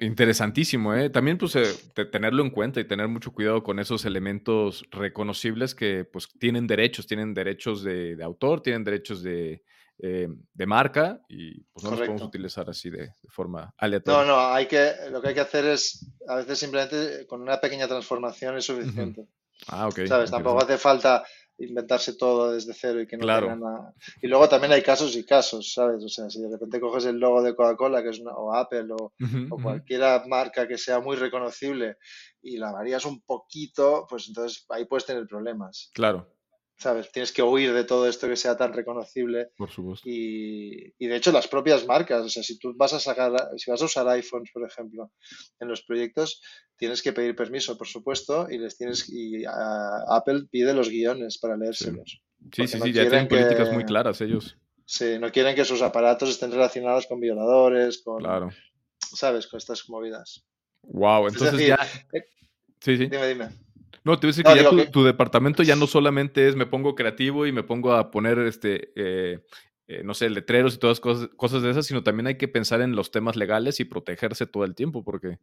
Interesantísimo, ¿eh? También pues eh, tenerlo en cuenta y tener mucho cuidado con esos elementos reconocibles que pues tienen derechos, tienen derechos de, autor, tienen derechos de, eh, de, marca y pues no los podemos utilizar así de, forma aleatoria. No, no, hay que, lo que hay que hacer es a veces simplemente con una pequeña transformación es suficiente. Ah, ok. ¿Sabes? Tampoco hace falta inventarse todo desde cero y que no tenga nada. Y luego también hay casos y casos, ¿sabes? O sea, si de repente coges el logo de Coca-Cola, que es una, o Apple, o, o cualquier marca que sea muy reconocible y la varías un poquito, pues entonces ahí puedes tener problemas. Claro. ¿Sabes? Tienes que huir de todo esto que sea tan reconocible. Por supuesto. Y, y, de hecho las propias marcas, o sea, si tú vas a sacar, si vas a usar iPhones, por ejemplo, en los proyectos, tienes que pedir permiso, por supuesto, y les tienes y Apple pide los guiones para leérselos. Sí, sí, sí, ya tienen políticas muy claras ellos. Sí, no quieren que sus aparatos estén relacionados con violadores, con, claro. ¿sabes? Con estas movidas. Wow, entonces ya... Eh, sí, sí. Dime, dime. No, te voy a decir que ya tu, departamento ya no solamente es me pongo creativo y me pongo a poner este, eh, eh, no sé, letreros y todas cosas, cosas de esas, sino también hay que pensar en los temas legales y protegerse todo el tiempo, porque.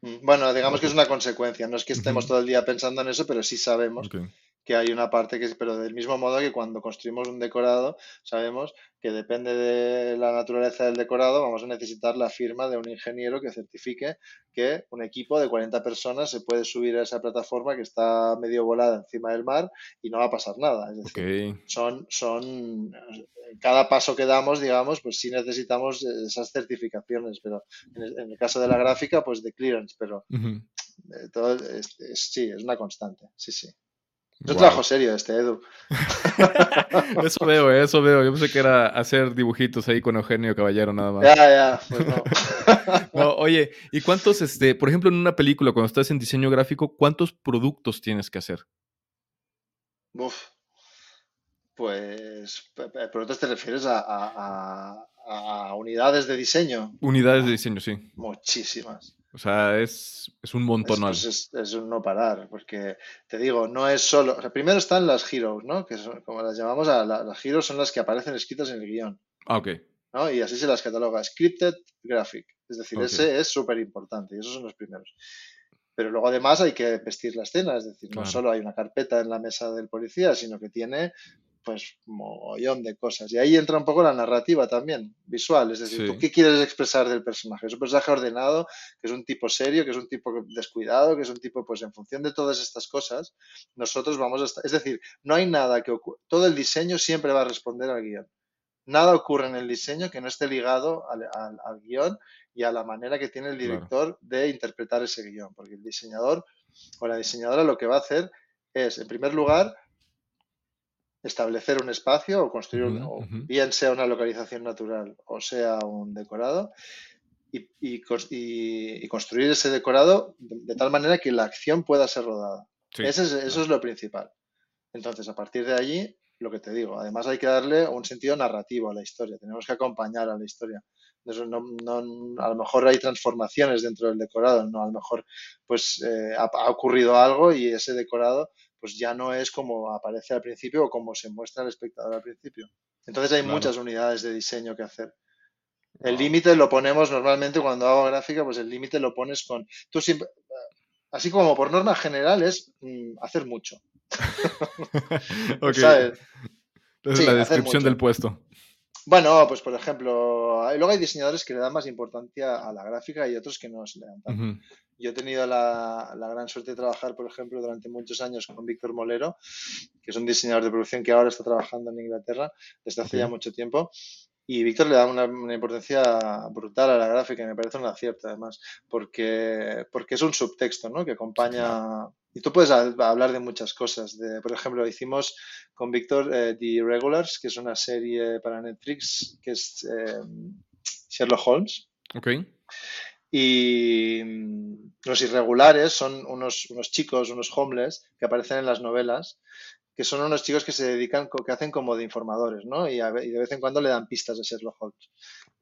Mm, bueno, digamos que es una consecuencia. No es que estemos todo el día pensando en eso, pero sí sabemos que hay una parte que, pero del mismo modo que cuando construimos un decorado, sabemos que depende de la naturaleza del decorado, vamos a necesitar la firma de un ingeniero que certifique que un equipo de 40 personas se puede subir a esa plataforma que está medio volada encima del mar y no va a pasar nada. Es decir, son, son, cada paso que damos, digamos, pues sí necesitamos esas certificaciones, pero en el, caso de la gráfica, pues de clearance, pero todo sí, es una constante, sí, sí. Es un trabajo serio este, Edu. eso veo, eh, eso veo. Yo pensé que era hacer dibujitos ahí con Eugenio Caballero nada más. Ya, ya, pues no. Oye, ¿y cuántos, este, por ejemplo, en una película, cuando estás en diseño gráfico, cuántos productos tienes que hacer? Uf, pues, ¿productos te refieres a, a unidades de diseño? Unidades de diseño, sí. Muchísimas. O sea, es, un montón. Es, es, un no parar, porque te digo, no es solo. O sea, primero están las heroes, ¿no? Que son, como las llamamos, a las heroes son las que aparecen escritas en el guion. Ah, ok. ¿no? Y así se las cataloga. Scripted Graphic. Es decir, ese es súper importante y esos son los primeros. Pero luego además hay que vestir la escena, es decir, no solo hay una carpeta en la mesa del policía, sino que tiene pues mogollón de cosas. Y ahí entra un poco la narrativa también, visual, es decir, ¿tú qué quieres expresar del personaje? Es un personaje ordenado, que es un tipo serio, que es un tipo descuidado, que es un tipo, pues en función de todas estas cosas, nosotros vamos a estar, es decir, no hay nada que ocurra, todo el diseño siempre va a responder al guion. Nada ocurre en el diseño que no esté ligado al, al, guion y a la manera que tiene el director de interpretar ese guion, porque el diseñador o la diseñadora lo que va a hacer es, en primer lugar, establecer un espacio o construir un, bien sea una localización natural o sea un decorado y, y, construir ese decorado de, tal manera que la acción pueda ser rodada. eso es lo principal. Entonces, a partir de allí, lo que te digo, además hay que darle un sentido narrativo a la historia, tenemos que acompañar a la historia. No, a lo mejor hay transformaciones dentro del decorado, no a lo mejor pues eh, ha, ocurrido algo y ese decorado pues ya no es como aparece al principio o como se muestra al espectador al principio. Entonces hay muchas unidades de diseño que hacer. El límite lo ponemos normalmente cuando hago gráfica, pues el límite lo pones con... Tú siempre, así como por norma general es mm, hacer mucho. ¿Sabes? Entonces la descripción del puesto. Bueno, pues por ejemplo, luego hay diseñadores que le dan más importancia a la gráfica y otros que no se le dan tanto. Yo he tenido la, gran suerte de trabajar, por ejemplo, durante muchos años con Víctor Molero, que es un diseñador de producción que ahora está trabajando en Inglaterra desde hace ya mucho tiempo. Y Víctor le da una, importancia brutal a la gráfica y me parece un acierto además, porque, porque es un subtexto ¿no? que acompaña... Y tú puedes hablar de muchas cosas. De, por ejemplo, hicimos con Víctor eh, The Irregulars, que es una serie para Netflix, que es eh, Sherlock Holmes. Ok. Y mm, los irregulares son unos, unos chicos, unos homeless, que aparecen en las novelas que son unos chicos que se dedican, que hacen como de informadores, ¿no? Y, de vez en cuando le dan pistas de Sherlock Holmes.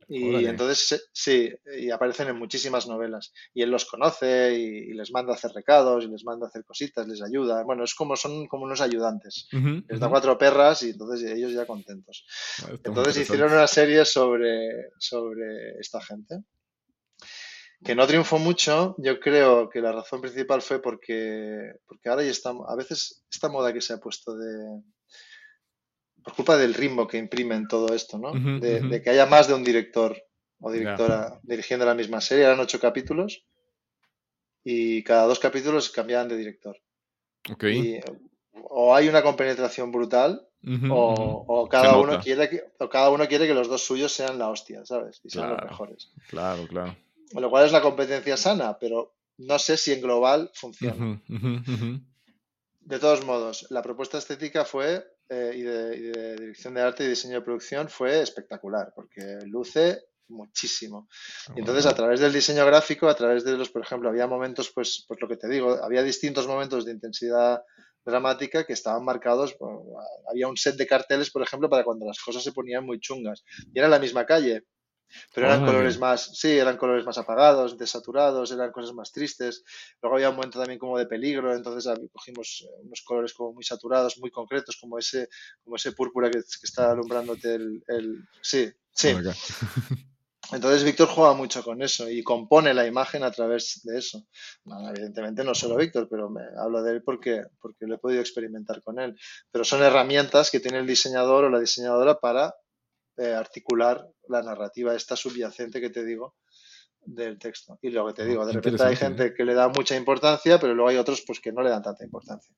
Y entonces, sí, y aparecen en muchísimas novelas. Y él los conoce y, les manda a hacer recados y les manda a hacer cositas, les ayuda. Bueno, es como son como unos ayudantes. les da cuatro perras y entonces ellos ya contentos. Ah, entonces hicieron una serie sobre, sobre esta gente que no triunfó mucho, yo creo que la razón principal fue porque, porque ahora ya está, a veces esta moda que se ha puesto de, por culpa del ritmo que imprimen todo esto, ¿no? de, que haya más de un director o directora dirigiendo la misma serie, eran ocho capítulos y cada dos capítulos cambiaban de director. Okay. o hay una compenetración brutal o, cada uno quiere que, o cada uno quiere que los dos suyos sean la hostia, ¿sabes? Y sean los mejores. Claro, claro lo cual es la competencia sana, pero no sé si en global funciona. De todos modos, la propuesta estética fue, eh, y, de, dirección de arte y diseño de producción, fue espectacular, porque luce muchísimo. Y entonces, a través del diseño gráfico, a través de los, por ejemplo, había momentos, pues, pues lo que te digo, había distintos momentos de intensidad dramática que estaban marcados, había un set de carteles, por ejemplo, para cuando las cosas se ponían muy chungas. Y era la misma calle, pero eran colores más, sí, eran colores más apagados, desaturados, eran cosas más tristes. Luego había un momento también como de peligro, entonces cogimos eh, unos colores como muy saturados, muy concretos, como ese, como ese púrpura que, está alumbrándote el, el... Sí, sí. Entonces Víctor juega mucho con eso y compone la imagen a través de eso. evidentemente no solo Víctor, pero me hablo de él porque, porque lo he podido experimentar con él. Pero son herramientas que tiene el diseñador o la diseñadora para eh, articular la narrativa esta subyacente que te digo del texto. Y lo que te digo, de repente hay gente ¿eh? que le da mucha importancia, pero luego hay otros pues que no le dan tanta importancia.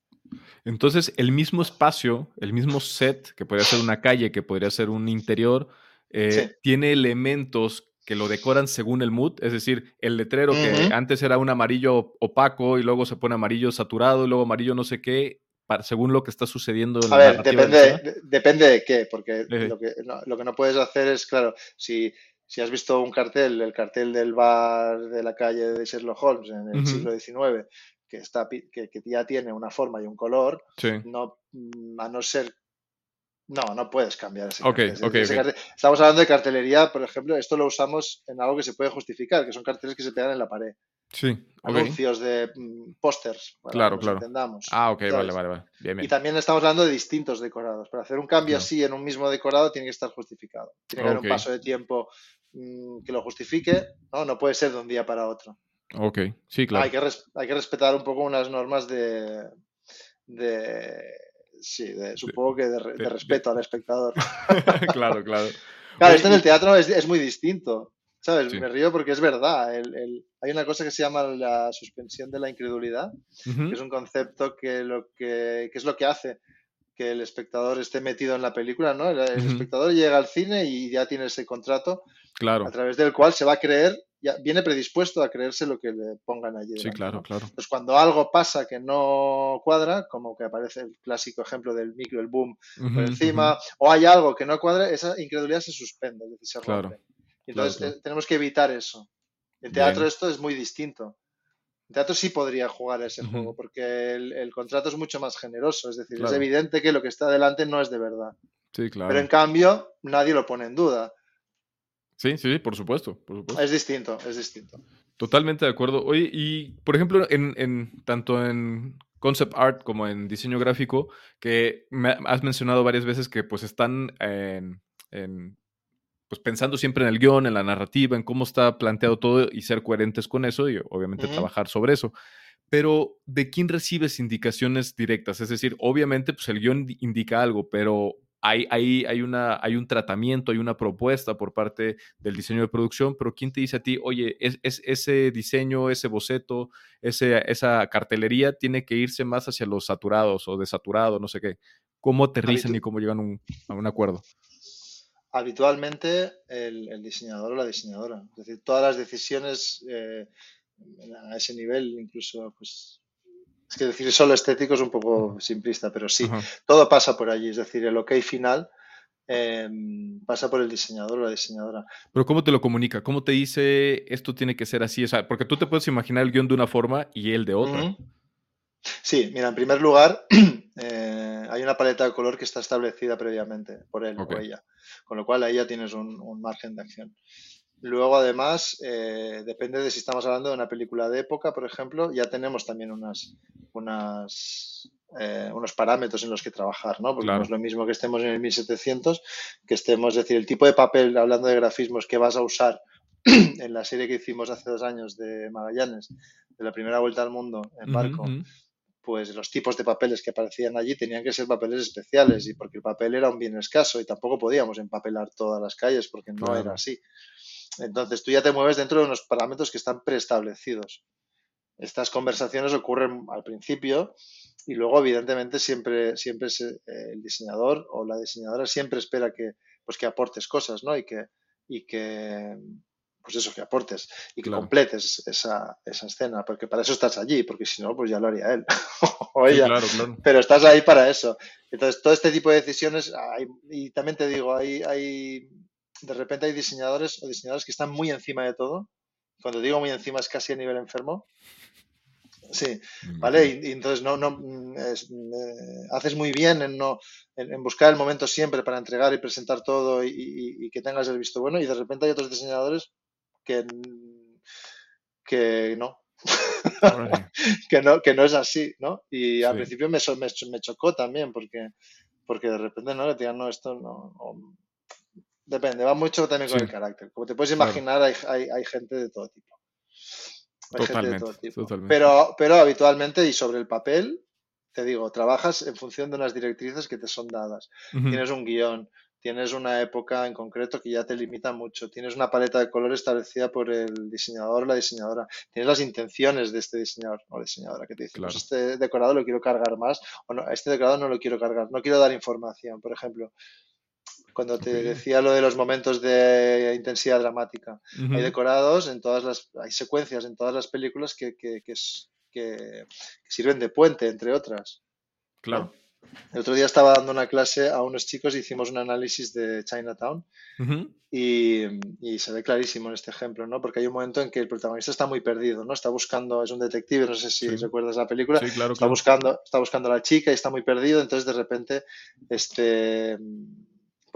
Entonces, el mismo espacio, el mismo set, que podría ser una calle, que podría ser un interior, eh, tiene elementos que lo decoran según el mood, es decir, el letrero que antes era un amarillo opaco y luego se pone amarillo saturado y luego amarillo no sé qué, según lo que está sucediendo en A ver, depende, depende de qué, porque lo, que, no, lo que no puedes hacer es, claro, si, si has visto un cartel, el cartel del bar de la calle de Sherlock Holmes en el siglo XIX, que, está, que, que, ya tiene una forma y un color, no, mm, a no ser no, no puedes cambiar ese, cartel. Estamos hablando de cartelería, por ejemplo, esto lo usamos en algo que se puede justificar, que son carteles que se pegan en la pared. Sí. Anuncios de mm, pósters. Claro, claro. Entendamos. Ah, ok, vale, vale, vale. Bien, Y también estamos hablando de distintos decorados. Para hacer un cambio así en un mismo decorado tiene que estar justificado. Tiene que haber un paso de tiempo mm, que lo justifique. ¿no? no puede ser de un día para otro. Ok, sí, claro. Hay que, hay que respetar un poco unas normas de, de sí, supongo que de, respeto al espectador. claro, claro. Claro, esto en el teatro es, es muy distinto. ¿Sabes? Me río porque es verdad. El, hay una cosa que se llama la suspensión de la incredulidad, que es un concepto que, lo que, que, es lo que hace que el espectador esté metido en la película, ¿no? El, espectador llega al cine y ya tiene ese contrato claro. a través del cual se va a creer, ya viene predispuesto a creerse lo que le pongan allí. Sí, claro, claro. Entonces, cuando algo pasa que no cuadra, como que aparece el clásico ejemplo del micro, el boom por encima, o hay algo que no cuadra, esa incredulidad se suspende, es decir, se rompe. Entonces tenemos que evitar eso. En teatro esto es muy distinto. En teatro sí podría jugar ese juego porque el, contrato es mucho más generoso. Es decir, es evidente que lo que está delante no es de verdad. Sí, claro. Pero en cambio, nadie lo pone en duda. Sí, sí, por supuesto, por supuesto. Es distinto, es distinto. Totalmente de acuerdo. Oye, y por ejemplo, en, tanto en concept art como en diseño gráfico, que me has mencionado varias veces que pues están en pues pensando siempre en el guion, en la narrativa, en cómo está planteado todo y ser coherentes con eso y obviamente trabajar sobre eso. Pero, ¿de quién recibes indicaciones directas? Es decir, obviamente, pues el guion indica algo, pero hay, hay, hay, una, hay un tratamiento, hay una propuesta por parte del diseño de producción, pero ¿quién te dice a ti, oye, es, ese diseño, ese boceto, ese, esa cartelería tiene que irse más hacia los saturados o desaturados, no sé qué? ¿Cómo aterrizan y cómo llegan a un acuerdo? Habitualmente el, diseñador o la diseñadora. Es decir, todas las decisiones eh, a ese nivel, incluso, pues es que decir solo estético es un poco simplista, pero sí, todo pasa por allí. Es decir, el ok final em, pasa por el diseñador o la diseñadora. Pero ¿cómo te lo comunica? ¿Cómo te dice esto tiene que ser así? O sea, porque tú te puedes imaginar el guion de una forma y él de otra. Sí, mira, en primer lugar, eh, hay una paleta de color que está establecida previamente por él o ella, con lo cual ahí ya tienes un margen de acción. Luego, además, eh, depende de si estamos hablando de una película de época, por ejemplo, ya tenemos también unas, unas, eh, unos parámetros en los que trabajar, ¿no? Porque no es lo mismo que estemos en el 1700, que estemos, es decir, el tipo de papel, hablando de grafismos, que vas a usar en la serie que hicimos hace dos años de Magallanes, de la primera vuelta al mundo en barco, pues los tipos de papeles que aparecían allí tenían que ser papeles especiales y porque el papel era un bien escaso y tampoco podíamos empapelar todas las calles porque no era así. Entonces tú ya te mueves dentro de unos parámetros que están preestablecidos. Estas conversaciones ocurren al principio y luego evidentemente siempre, siempre eh, el diseñador o la diseñadora siempre espera que, pues que aportes cosas, ¿no? Y que, y que pues eso, que aportes y que completes esa, esa, escena, porque para eso estás allí, porque si no, pues ya lo haría él o ella. Pero estás ahí para eso. Entonces, todo este tipo de decisiones, y también te digo, hay, hay de repente hay diseñadores o diseñadores que están muy encima de todo. Cuando digo muy encima es casi a nivel enfermo. Sí, ¿vale? Y, entonces no, no mm, eh, haces muy bien en, no, en, buscar el momento siempre para entregar y presentar todo y, que tengas el visto bueno y de repente hay otros diseñadores que, que no. que no, que no es así, ¿no? Y al principio me, me, chocó también porque, porque de repente no le digan, no, esto no, Depende, va mucho también con el carácter. Como te puedes imaginar, hay, hay, gente de todo tipo. Hay gente de todo tipo. Pero, pero habitualmente y sobre el papel, te digo, trabajas en función de unas directrices que te son dadas. Tienes un guion, tienes una época en concreto que ya te limita mucho, tienes una paleta de color establecida por el diseñador o la diseñadora, tienes las intenciones de este diseñador o diseñadora que te dice, pues este decorado lo quiero cargar más o no, este decorado no lo quiero cargar, no quiero dar información, por ejemplo cuando te decía lo de los momentos de intensidad dramática. Hay decorados en todas las, hay secuencias en todas las películas que, que, que, sirven de puente, entre otras. Claro. El otro día estaba dando una clase a unos chicos y hicimos un análisis de Chinatown y, y, se ve clarísimo en este ejemplo, ¿no? Porque hay un momento en que el protagonista está muy perdido, ¿no? Está buscando, es un detective, no sé si recuerdas la película, sí, claro, está, Buscando, está buscando a la chica y está muy perdido, entonces de repente este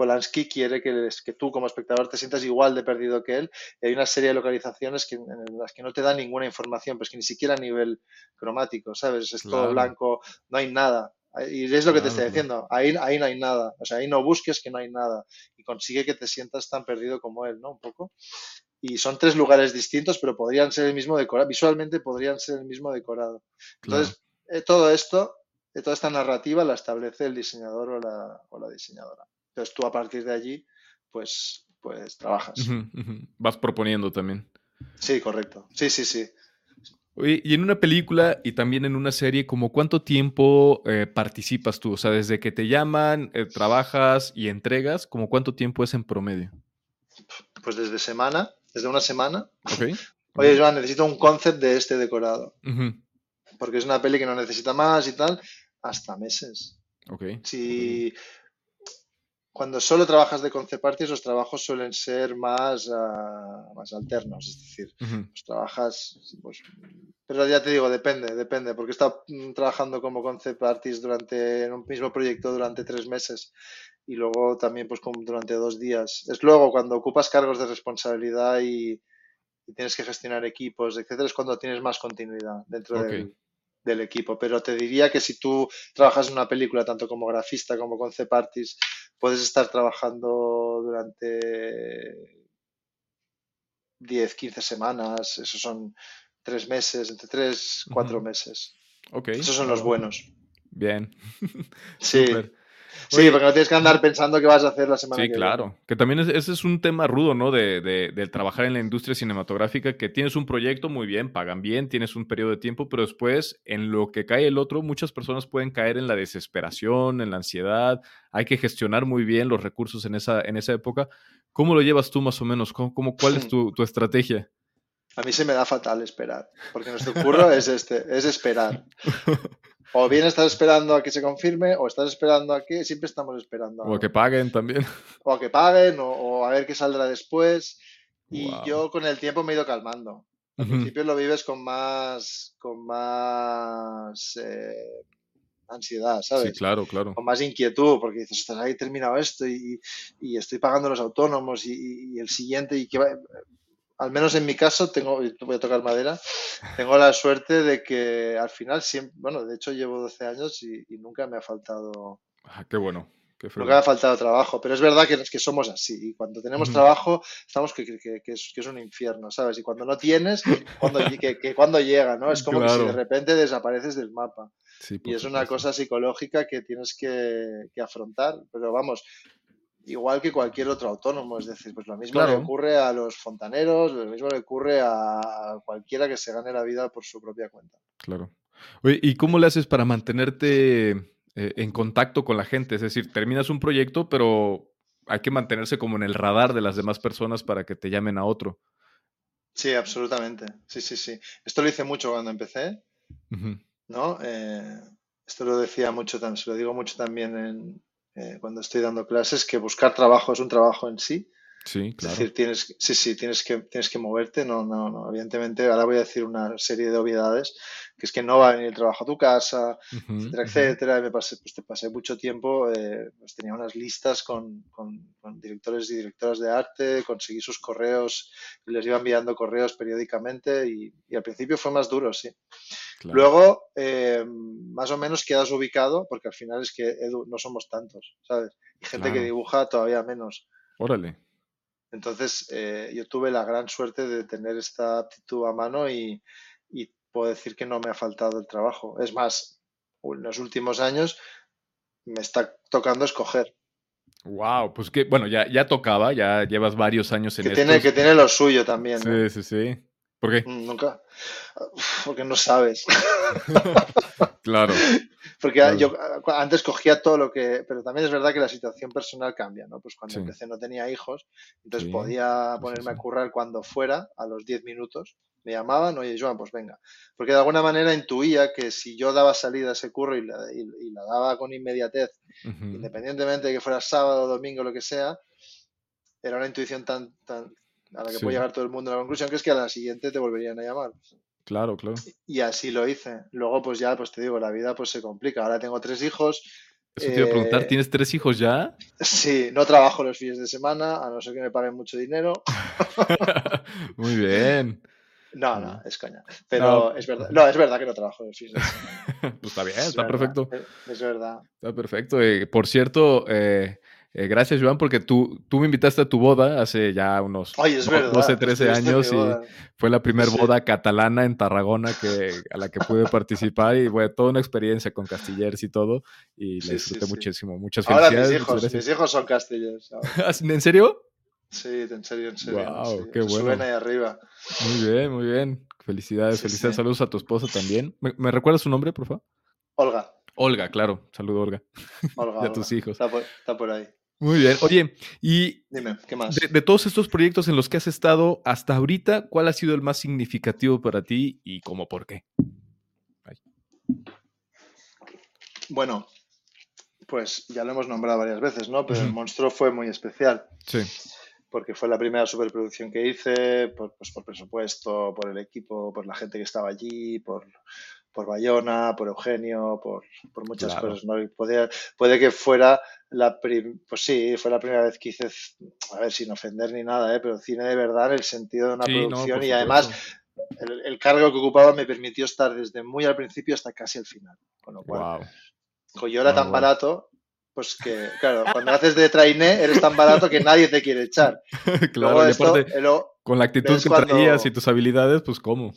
Polanski quiere que, que, tú como espectador te sientas igual de perdido que él. Y hay una serie de localizaciones que, en las que no te da ninguna información, pues que ni siquiera a nivel cromático, ¿sabes? Es todo blanco, no hay nada. Y es lo que te estoy diciendo, ahí, ahí no hay nada, o sea, ahí no busques que no hay nada y consigue que te sientas tan perdido como él, ¿no? Un poco. Y son tres lugares distintos, pero podrían ser el mismo decorado, visualmente podrían ser el mismo decorado. Entonces, eh, todo esto, eh, toda esta narrativa la establece el diseñador o la, o la diseñadora. Entonces tú a partir de allí, pues, pues trabajas. Vas proponiendo también. Sí, correcto. Sí, sí, sí. Y en una película y también en una serie, ¿como cuánto tiempo eh, participas tú? O sea, desde que te llaman, eh, trabajas y entregas, ¿como cuánto tiempo es en promedio? Pues desde semana, desde una semana. Oye, Joan, necesito un concept de este decorado. Porque es una peli que no necesita más y tal, hasta meses. Okay. Si, cuando solo trabajas de concept artist, los trabajos suelen ser más, uh, más alternos, es decir, pues trabajas, pues, pero ya te digo, depende, depende, porque he estado mm, trabajando como concept artist durante, en un mismo proyecto durante tres meses y luego también pues como durante dos días. Es luego cuando ocupas cargos de responsabilidad y, tienes que gestionar equipos, etcétera, es cuando tienes más continuidad dentro del, del equipo. Pero te diría que si tú trabajas en una película, tanto como grafista como concept artist, puedes estar trabajando durante 10, 15 semanas, esos son tres meses, entre tres, cuatro meses. Ok. Esos son los buenos. Bien. Sí. Sí, porque no tienes que andar pensando qué vas a hacer la semana que viene. Sí, claro. Que también ese es un tema rudo, ¿no? De, de, trabajar en la industria cinematográfica, que tienes un proyecto muy bien, pagan bien, tienes un periodo de tiempo, pero después, en lo que cae el otro, muchas personas pueden caer en la desesperación, en la ansiedad. Hay que gestionar muy bien los recursos en esa, en esa época. ¿Cómo lo llevas tú más o menos? ¿Cómo, cuál es tu, tu estrategia? A mí se me da fatal esperar, porque nuestro curro es este, es esperar. O bien estás esperando a que se confirme, o estás esperando a que siempre estamos esperando. O a que paguen también. O a que paguen, o, a ver qué saldrá después. Y yo con el tiempo me he ido calmando. Al principio lo vives con más, con más eh, ansiedad, ¿sabes? Sí, claro, claro. Con más inquietud, porque dices, estás ahí terminado esto y, estoy pagando los autónomos y, el siguiente y que va, al menos en mi caso, tengo, voy a tocar madera, tengo la suerte de que al final siempre, bueno, de hecho llevo 12 años y, nunca me ha faltado. Ah, qué bueno. nunca me ha faltado trabajo, pero es verdad que, que somos así. Y cuando tenemos trabajo, estamos que, que, es, que, es, un infierno, ¿sabes? Y cuando no tienes, cuando, que, cuando llega, ¿no? Es como que si de repente desapareces del mapa. y es una cosa psicológica que tienes que, afrontar. Pero vamos, igual que cualquier otro autónomo. Es decir, pues lo mismo le ocurre a los fontaneros, lo mismo le ocurre a cualquiera que se gane la vida por su propia cuenta. Claro. Oye, ¿y cómo le haces para mantenerte eh, en contacto con la gente? Es decir, terminas un proyecto, pero hay que mantenerse como en el radar de las demás personas para que te llamen a otro. Sí, absolutamente. Sí, sí, sí. Esto lo hice mucho cuando empecé, ¿no? Eh, esto lo decía mucho, se lo digo mucho también en, eh, cuando estoy dando clases, que buscar trabajo es un trabajo en sí. Sí, claro. Es decir, tienes, sí, sí, tienes que, tienes que moverte. No, no, no. Evidentemente, ahora voy a decir una serie de obviedades, que es que no va a venir el trabajo a tu casa, etcétera, etcétera. Y me pasé, pues te pasé mucho tiempo, eh, pues tenía unas listas con, con, directores y directoras de arte, conseguí sus correos les iba enviando correos periódicamente y, y al principio fue más duro, sí. Luego, eh, más o menos quedas ubicado, porque al final es que no somos tantos, ¿sabes? Y gente que dibuja todavía menos. Órale. Entonces, eh, yo tuve la gran suerte de tener esta aptitud a mano y, puedo decir que no me ha faltado el trabajo. Es más, en los últimos años me está tocando escoger. Wow, pues que, bueno, ya, ya tocaba, ya llevas varios años en Tiene, que tiene lo suyo también. Sí, sí, sí. ¿Por qué? Mm, nunca. Porque no sabes. claro. Porque yo antes cogía todo lo que. Pero también es verdad que la situación personal cambia, ¿no? Pues cuando empecé no tenía hijos, entonces podía ponerme a currar cuando fuera, a los 10 minutos. Me llamaban, oye, Joan, pues venga. Porque de alguna manera intuía que si yo daba salida a ese curro y la, daba con inmediatez, independientemente de que fuera sábado, domingo, lo que sea, era una intuición tan, tan, a la que puede llegar todo el mundo a la conclusión, que es que a la siguiente te volverían a llamar. Claro, claro. Y así lo hice. Luego, pues ya, pues te digo, la vida pues se complica. Ahora tengo tres hijos. Eso te iba a preguntar, eh, ¿tienes tres hijos ya? Sí, no trabajo los fines de semana, a no ser que me paguen mucho dinero. Muy bien. No, no, es coña. Pero es verdad. No, es verdad que no trabajo los fines de semana. pues está bien, está perfecto. Es, verdad. Está perfecto. Eh, por cierto, eh, eh, gracias, Joan, porque tú, tú me invitaste a tu boda hace ya unos 12, 13 años y fue la primera boda catalana en Tarragona que, a la que pude participar y fue toda una experiencia con Castillers y todo y le disfruté muchísimo. Muchas felicidades. Ahora mis hijos, mis hijos son Castillers. ¿Ah, ¿En serio? Sí, en serio, en serio. Wow, qué bueno. Suben ahí arriba. Muy bien, muy bien. Felicidades, felicidades. Saludos a tu esposo también. ¿Me, recuerdas su nombre, por favor? Olga. Olga, claro. Saludo, Olga. Olga. y a tus hijos. está por ahí. Muy bien. Oye, y Dime, ¿qué más? De, todos estos proyectos en los que has estado hasta ahorita, ¿cuál ha sido el más significativo para ti y cómo por qué? Bueno, pues ya lo hemos nombrado varias veces, ¿no? Pero el monstruo fue muy especial. Sí. Porque fue la primera superproducción que hice, por, pues por presupuesto, por el equipo, por la gente que estaba allí, por, por Bayona, por Eugenio, por, muchas cosas. ¿no? puede, que fuera la pues sí, fue la primera vez que hice, a ver, sin ofender ni nada, ¿eh? pero cine de verdad en el sentido de una producción y además el, cargo que ocupaba me permitió estar desde muy al principio hasta casi el final. Con lo cual, yo era tan barato, pues que, claro, cuando haces de trainee eres tan barato que nadie te quiere echar. claro, y aparte, con la actitud que traías y tus habilidades, pues cómo.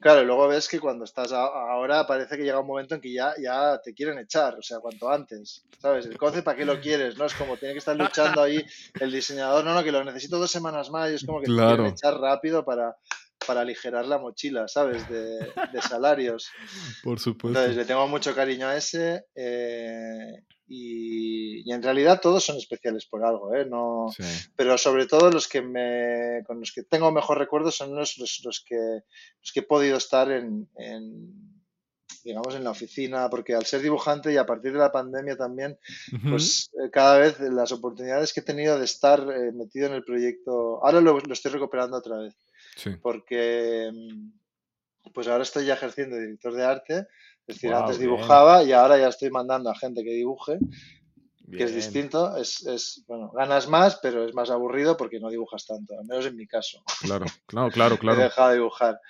Claro, y luego ves que cuando estás ahora parece que llega un momento en que ya, ya te quieren echar, o sea, cuanto antes, ¿sabes? El coce, ¿para qué lo quieres? ¿No? Es como tiene que estar luchando ahí el diseñador, no, no, que lo necesito dos semanas más y es como que te quieren echar rápido para, para aligerar la mochila, ¿sabes? De, salarios. Por supuesto. Entonces, le tengo mucho cariño a ese eh, y, en realidad todos son especiales por algo, ¿eh? No, Pero sobre todo los que me, con los que tengo mejor recuerdo son los, los, que, los que he podido estar en, digamos, en la oficina, porque al ser dibujante y a partir de la pandemia también, pues eh, cada vez las oportunidades que he tenido de estar eh, metido en el proyecto, ahora lo, lo, estoy recuperando otra vez, porque mm, pues ahora estoy ya ejerciendo de director de arte es decir, antes dibujaba y ahora ya estoy mandando a gente que dibuje, que es distinto. Es, bueno, ganas más, pero es más aburrido porque no dibujas tanto, al menos en mi caso. Claro, claro, claro, claro. He dejado de dibujar.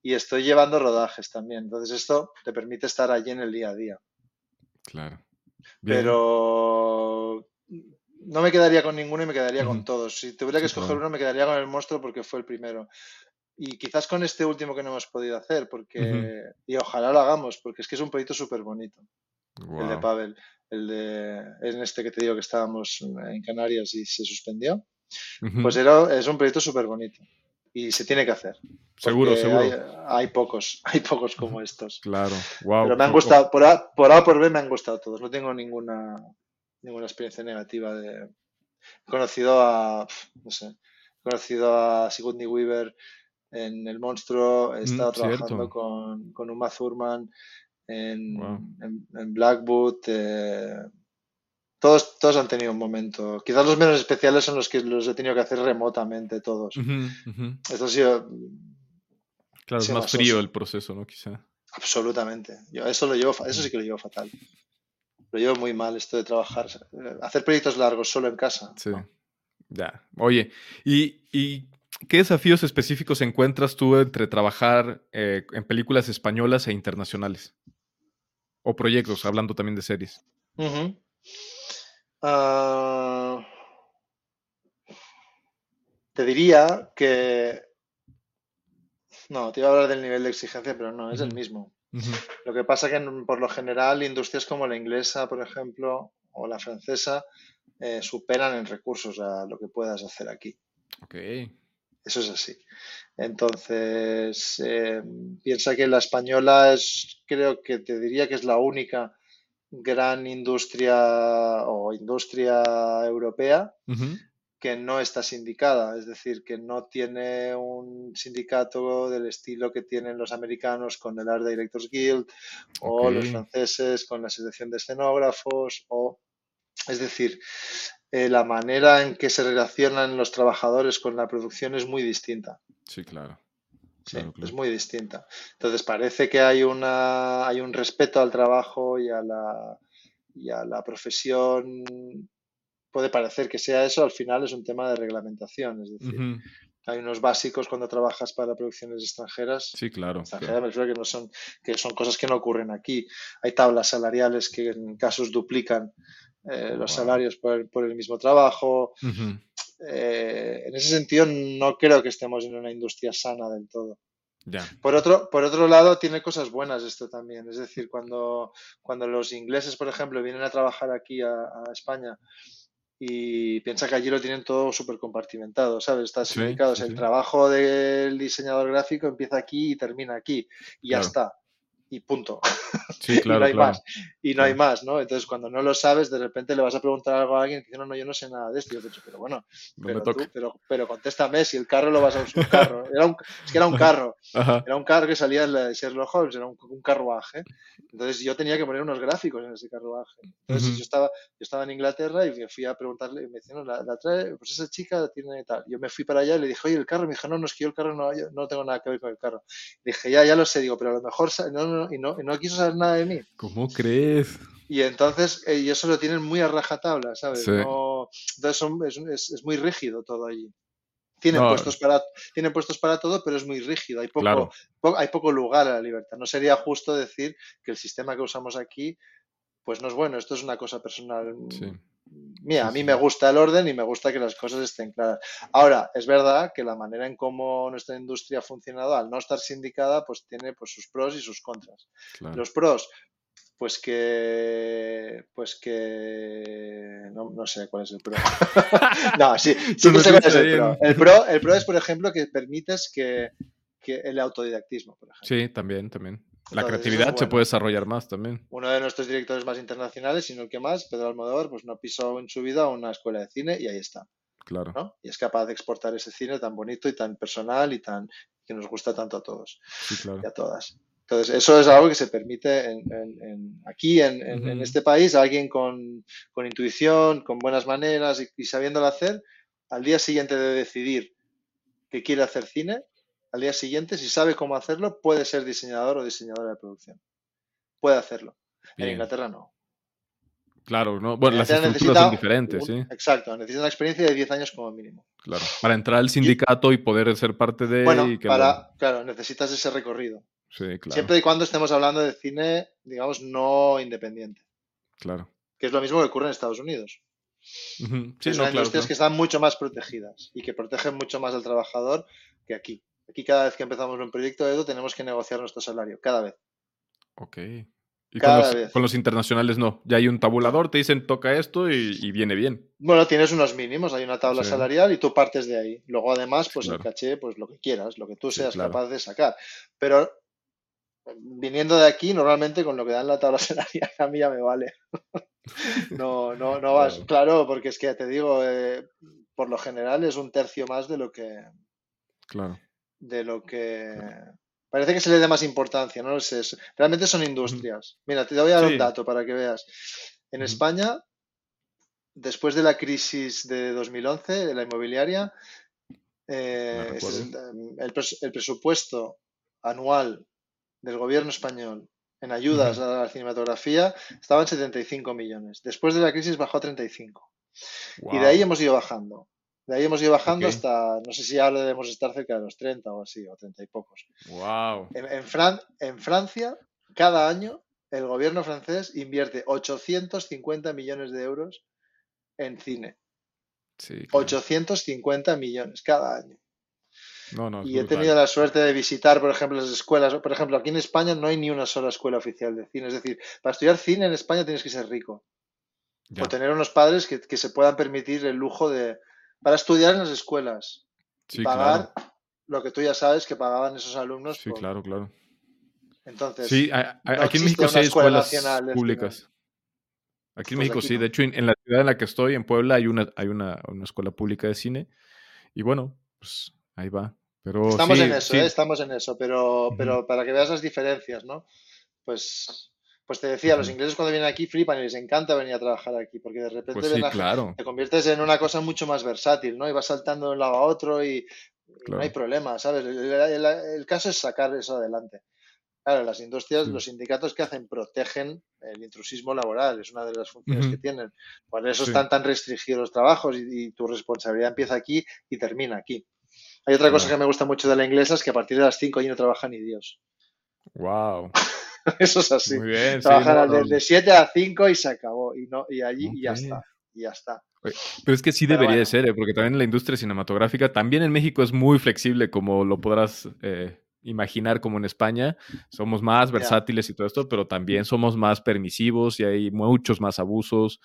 Y estoy llevando rodajes también. Entonces esto te permite estar allí en el día a día. Claro. Pero no me quedaría con ninguno y me quedaría con todos. Si tuviera que escoger uno, me quedaría con el monstruo porque fue el primero y quizás con este último que no hemos podido hacer, porque, y ojalá lo hagamos, porque es que es un proyecto súper bonito. El de Pavel, el de, en este que te digo que estábamos en Canarias y se suspendió, pues era, es un proyecto súper bonito y se tiene que hacer. Seguro, seguro. Hay, pocos, hay pocos como estos. Claro, wow. Pero me han gustado, por A, por A por B me han gustado todos, no tengo ninguna, ninguna experiencia negativa de... He conocido a, no sé, he conocido a Sigourney Weaver, en El Monstruo, he mm, estado trabajando con, con, Uma Thurman en, en, Blackwood. Eh, todos, todos han tenido un momento. Quizás los menos especiales son los que los he tenido que hacer remotamente, todos. Esto ha sido. Claro, es más frío el proceso, ¿no? Quizá. Absolutamente. Yo eso lo llevo, eso sí que lo llevo fatal. Lo llevo muy mal esto de trabajar, hacer proyectos largos solo en casa. Sí. Ya. Oye, ¿y, ¿y ¿Qué desafíos específicos encuentras tú entre trabajar eh, en películas españolas e internacionales? O proyectos, hablando también de series. Ah, te diría que... No, te iba a hablar del nivel de exigencia, pero no, es el mismo. Lo que pasa que por lo general industrias como la inglesa, por ejemplo, o la francesa, eh, superan en recursos a lo que puedas hacer aquí. Ok. Eso es así. Entonces, eh, piensa que la española es, creo que te diría que es la única gran industria o industria europea que no está sindicada, es decir, que no tiene un sindicato del estilo que tienen los americanos con el Art Directors Guild o los franceses con la Asociación de Escenógrafos o es decir, eh, la manera en que se relacionan los trabajadores con la producción es muy distinta. Sí, claro. Sí, es muy distinta. Entonces parece que hay una hay un respeto al trabajo y a la y a la profesión. Puede parecer que sea eso, al final es un tema de reglamentación, es decir, hay unos básicos cuando trabajas para producciones extranjeras. Sí, claro. Extranjeras me refiero que no son que son cosas que no ocurren aquí. Hay tablas salariales que en casos duplican eh, los salarios por el, mismo trabajo. Eh, en ese sentido, no creo que estemos en una industria sana del todo. Por, otro, por otro lado, tiene cosas buenas esto también. Es decir, cuando, cuando los ingleses, por ejemplo, vienen a trabajar aquí a, España y piensa que allí lo tienen todo súper compartimentado, ¿sabes? Está explicado. el trabajo del diseñador gráfico empieza aquí y termina aquí y ya está y punto. Sí, claro, y no hay claro. más. Y no hay más, ¿no? Entonces, cuando no lo sabes, de repente le vas a preguntar algo a alguien y dice, no, no, yo no sé nada de esto. Y yo te digo, pero bueno, pero, tú, pero, pero, contéstame si el carro lo vas a usar. Un carro. Era un, es que era un carro. Era un carro que salía de Sherlock Holmes, era un, carruaje. Entonces, yo tenía que poner unos gráficos en ese carruaje. Entonces, yo, estaba, yo estaba en Inglaterra y me fui a preguntarle, y me decían, no, la, trae, pues esa chica tiene tal. Yo me fui para allá y le dije, oye, el carro. Me dijo, no, no, es que yo el carro no, no tengo nada que ver con el carro. dije, ya, ya lo sé, digo, pero a lo mejor, no, no, y no, y no quiso saber nada de mí. ¿Cómo crees? Y entonces, eh, y eso lo tienen muy a rajatabla, ¿sabes? entonces es, muy rígido todo allí. Tienen, puestos para, tienen puestos para todo, pero es muy rígido. Hay poco, hay poco lugar a la libertad. No sería justo decir que el sistema que usamos aquí, pues no es bueno. Esto es una cosa personal mira, a mí me gusta el orden y me gusta que las cosas estén claras. Ahora, es verdad que la manera en cómo nuestra industria ha funcionado, al no estar sindicada, pues tiene pues, sus pros y sus contras. Los pros, pues que pues que no, sé cuál es el pro no sí, sí que sé cuál es el pro. el pro el pro es por ejemplo que permites que, que el autodidactismo por ejemplo sí también también la creatividad se puede desarrollar más también. Uno de nuestros directores más internacionales, sino el que más, Pedro Almodóvar, pues no pisó en su vida una escuela de cine y ahí está. Claro. Y es capaz de exportar ese cine tan bonito y tan personal y tan que nos gusta tanto a todos y a todas. Entonces, eso es algo que se permite en, aquí, en, este país, alguien con, intuición, con buenas maneras y, y sabiéndolo hacer, al día siguiente de decidir que quiere hacer cine, al día siguiente, si sabe cómo hacerlo, puede ser diseñador o diseñadora de producción. Puede hacerlo. En Inglaterra no. Claro, ¿no? Bueno, las estructuras son diferentes, sí. Exacto, necesita una experiencia de 10 años como mínimo. Claro, para entrar al sindicato y, poder ser parte de... Bueno, para, claro, necesitas ese recorrido. Sí, claro. Siempre y cuando estemos hablando de cine, digamos, no independiente. Claro. Que es lo mismo que ocurre en Estados Unidos. Sí, son industrias que están mucho más protegidas y que protegen mucho más al trabajador que aquí. Aquí cada vez que empezamos un proyecto de Edo tenemos que negociar nuestro salario, cada vez. Ok. Y con los, internacionales no. Ya hay un tabulador, te dicen toca esto y, viene bien. Bueno, tienes unos mínimos, hay una tabla salarial y tú partes de ahí. Luego, además, pues el caché, pues lo que quieras, lo que tú seas capaz de sacar. Pero viniendo de aquí, normalmente con lo que dan la tabla salarial a mí ya me vale. no, no, no vas. Claro. porque es que te digo, eh, por lo general es un tercio más de lo que. Claro de lo que parece que se le da más importancia, no lo sé. Realmente son industrias. Mira, te voy a dar un dato para que veas. En España, después de la crisis de 2011, de la inmobiliaria, eh, el, presupuesto anual del gobierno español en ayudas a la cinematografía estaba en 75 millones. Después de la crisis bajó a 35. Y de ahí hemos ido bajando. De ahí hemos ido bajando hasta, no sé si ahora debemos estar cerca de los 30 o así, o 30 y pocos. Wow. En, en, Francia, cada año, el gobierno francés invierte 850 millones de euros en cine. Sí, 850 millones cada año. No, no, y he tenido la suerte de visitar, por ejemplo, las escuelas. Por ejemplo, aquí en España no hay ni una sola escuela oficial de cine. Es decir, para estudiar cine en España tienes que ser rico. O tener unos padres que se puedan permitir el lujo de, para estudiar en las escuelas. y pagar lo que tú ya sabes que pagaban esos alumnos. Sí, claro, claro. Entonces, sí, aquí en México sí hay escuelas públicas. Aquí en pues México sí, de hecho en la ciudad en la que estoy, en Puebla, hay una, hay una, escuela pública de cine y bueno, pues ahí va. Pero estamos en eso, ¿eh? estamos en eso, pero, pero para que veas las diferencias, ¿no? Pues pues te decía, los ingleses cuando vienen aquí flipan y les encanta venir a trabajar aquí, porque de repente pues te conviertes en una cosa mucho más versátil, ¿no? Y vas saltando de un lado a otro y, no hay problema, ¿sabes? El, caso es sacar eso adelante. Claro, las industrias, los sindicatos que hacen protegen el intrusismo laboral, es una de las funciones que tienen. Por eso están tan restringidos los trabajos y, tu responsabilidad empieza aquí y termina aquí. Hay otra cosa que me gusta mucho de la inglesa, es que a partir de las 5 allí no trabaja ni Dios. Wow. Eso es así. Muy bien. de 7 a 5 y se acabó. Y, no, y allí y ya está. Y ya está. Pero es que sí debería de ser, ¿eh? porque también la industria cinematográfica, también en México es muy flexible, como lo podrás eh, imaginar, como en España. Somos más versátiles y todo esto, pero también somos más permisivos y hay muchos más abusos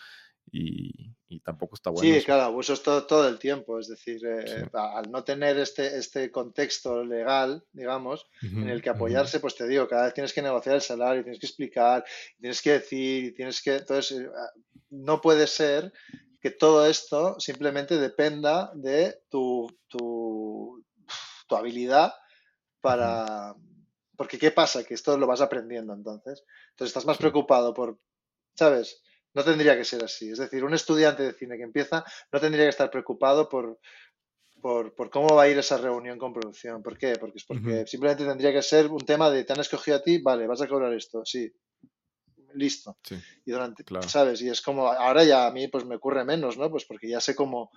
y, tampoco está bueno. Sí, claro, abusos todo, todo el tiempo. Es decir, eh, al no tener este, este contexto legal, digamos, en el que apoyarse, pues te digo, cada vez tienes que negociar el salario, tienes que explicar, tienes que decir, tienes que. Entonces, eh, ah, no puede ser que todo esto simplemente dependa de tu, tu, tu habilidad para. Porque, ¿qué pasa? Que esto lo vas aprendiendo entonces. Entonces, estás más preocupado por, ¿sabes? No tendría que ser así. Es decir, un estudiante de cine que empieza no tendría que estar preocupado por, por, cómo va a ir esa reunión con producción. ¿Por qué? Porque es porque simplemente tendría que ser un tema de te han escogido a ti, vale, vas a cobrar esto, sí. Listo. Y durante, ¿sabes? Y es como, ahora ya a mí pues me ocurre menos, ¿no? Pues porque ya sé cómo,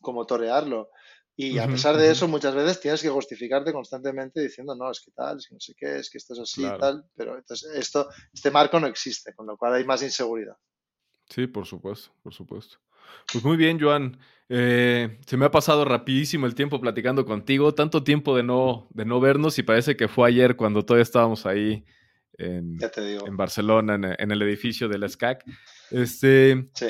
cómo torearlo. Y a pesar de eso, muchas veces tienes que justificarte constantemente diciendo, no, es que tal, es que no sé qué, es que esto es así y tal. Pero entonces esto, este marco no existe, con lo cual hay más inseguridad. Sí, por supuesto, por supuesto. Pues muy bien, Joan. Eh, se me ha pasado rapidísimo el tiempo platicando contigo, tanto tiempo de no, de no vernos y parece que fue ayer cuando todavía estábamos ahí en, en Barcelona, en, el edificio de la SCAC. Este, sí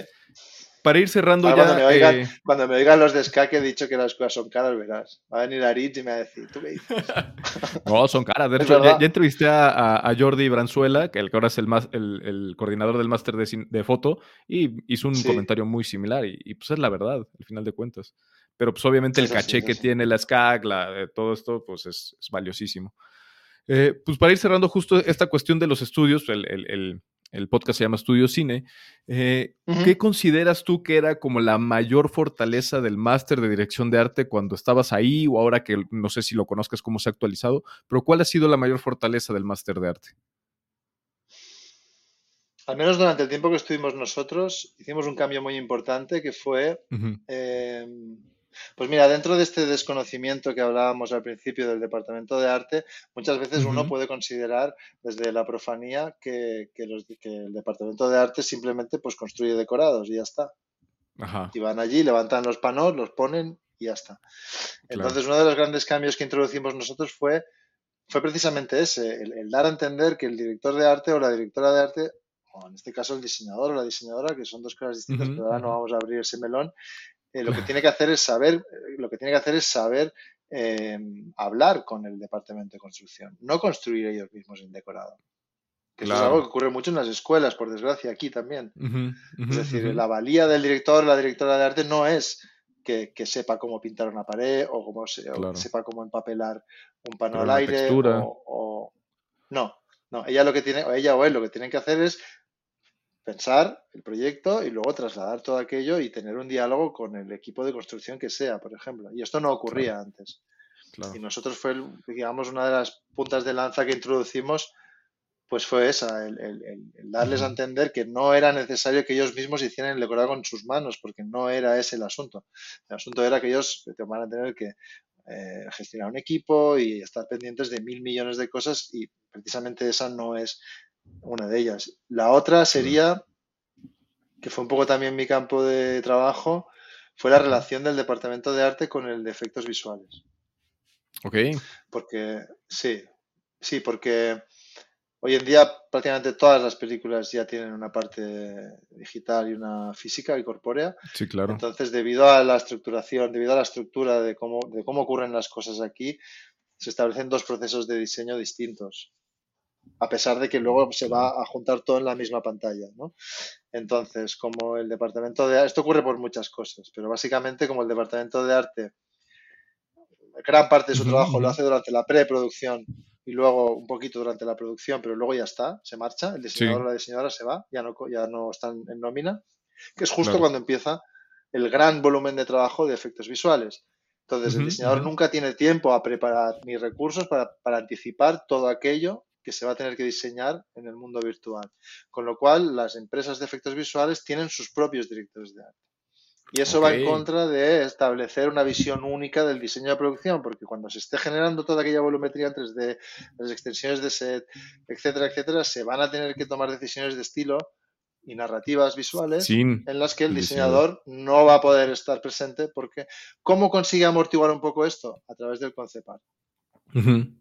para ir cerrando ya. Eh, cuando me, oigan, los de SCAC he dicho que las cosas son caras, verás. Va a venir Aritz y me va a decir, ¿tú qué dices? no, son caras. De hecho, ya, entrevisté a, Jordi Branzuela, que, ahora es el, el, coordinador del máster de, foto, y hizo un comentario muy similar. Y, pues es la verdad, al final de cuentas. Pero pues obviamente el caché que tiene la SCAC, la, todo esto, pues es, valiosísimo. Eh, pues para ir cerrando justo esta cuestión de los estudios, el, el podcast se llama Estudio Cine. Eh, ¿Qué consideras tú que era como la mayor fortaleza del máster de dirección de arte cuando estabas ahí o ahora que no sé si lo conozcas, cómo se ha actualizado, pero cuál ha sido la mayor fortaleza del máster de arte? Al menos durante el tiempo que estuvimos nosotros, hicimos un cambio muy importante que fue pues mira, dentro de este desconocimiento que hablábamos al principio del departamento de arte, muchas veces uno puede considerar desde la profanía que, el departamento de arte simplemente pues construye decorados y ya está. Y van allí, levantan los panos, los ponen y ya está. Entonces, uno de los grandes cambios que introducimos nosotros fue, fue precisamente ese, el, dar a entender que el director de arte o la directora de arte o en este caso el diseñador o la diseñadora, que son dos cosas distintas, pero ahora no vamos a abrir ese melón, eh, lo que tiene que hacer es saber, eh, lo que tiene que hacer es saber eh, hablar con el departamento de construcción, no construir ellos mismos el decorado. Que es algo que ocurre mucho en las escuelas, por desgracia, aquí también. es decir, la valía del director, la directora de arte no es que, sepa cómo pintar una pared o, cómo sepa cómo empapelar un pano al aire o, no, no, ella lo que tiene, o ella o él lo que tienen que hacer es pensar el proyecto y luego trasladar todo aquello y tener un diálogo con el equipo de construcción que sea, por ejemplo. Y esto no ocurría antes. Y nosotros fue, digamos, una de las puntas de lanza que introducimos, pues fue esa, el, darles a entender que no era necesario que ellos mismos hicieran el decorado con sus manos, porque no era ese el asunto. El asunto era que ellos van a tener que eh, gestionar un equipo y estar pendientes de mil millones de cosas y precisamente esa no es una de ellas. La otra sería, que fue un poco también mi campo de trabajo, fue la relación del departamento de arte con el de efectos visuales. Ok. Porque, sí, sí, porque hoy en día prácticamente todas las películas ya tienen una parte digital y una física y corpórea. Sí, claro. Entonces, debido a la estructuración, debido a la estructura de cómo, de cómo ocurren las cosas aquí, se establecen dos procesos de diseño distintos a pesar de que luego se va a juntar todo en la misma pantalla, ¿no? Entonces, como el departamento de esto ocurre por muchas cosas, pero básicamente como el departamento de arte, gran parte de su trabajo lo hace durante la preproducción y luego un poquito durante la producción, pero luego ya está, se marcha, el diseñador o la diseñadora se va, ya no, ya no están en nómina, que es justo cuando empieza el gran volumen de trabajo de efectos visuales. Entonces, el diseñador nunca tiene tiempo a preparar ni recursos para, para anticipar todo aquello que se va a tener que diseñar en el mundo virtual. Con lo cual, las empresas de efectos visuales tienen sus propios directores de arte. Y eso va en contra de establecer una visión única del diseño de producción, porque cuando se esté generando toda aquella volumetría 3D, las extensiones de set, etcétera, etcétera, se van a tener que tomar decisiones de estilo y narrativas visuales en las que el diseñador no va a poder estar presente porque ¿cómo consigue amortiguar un poco esto? A través del concept art.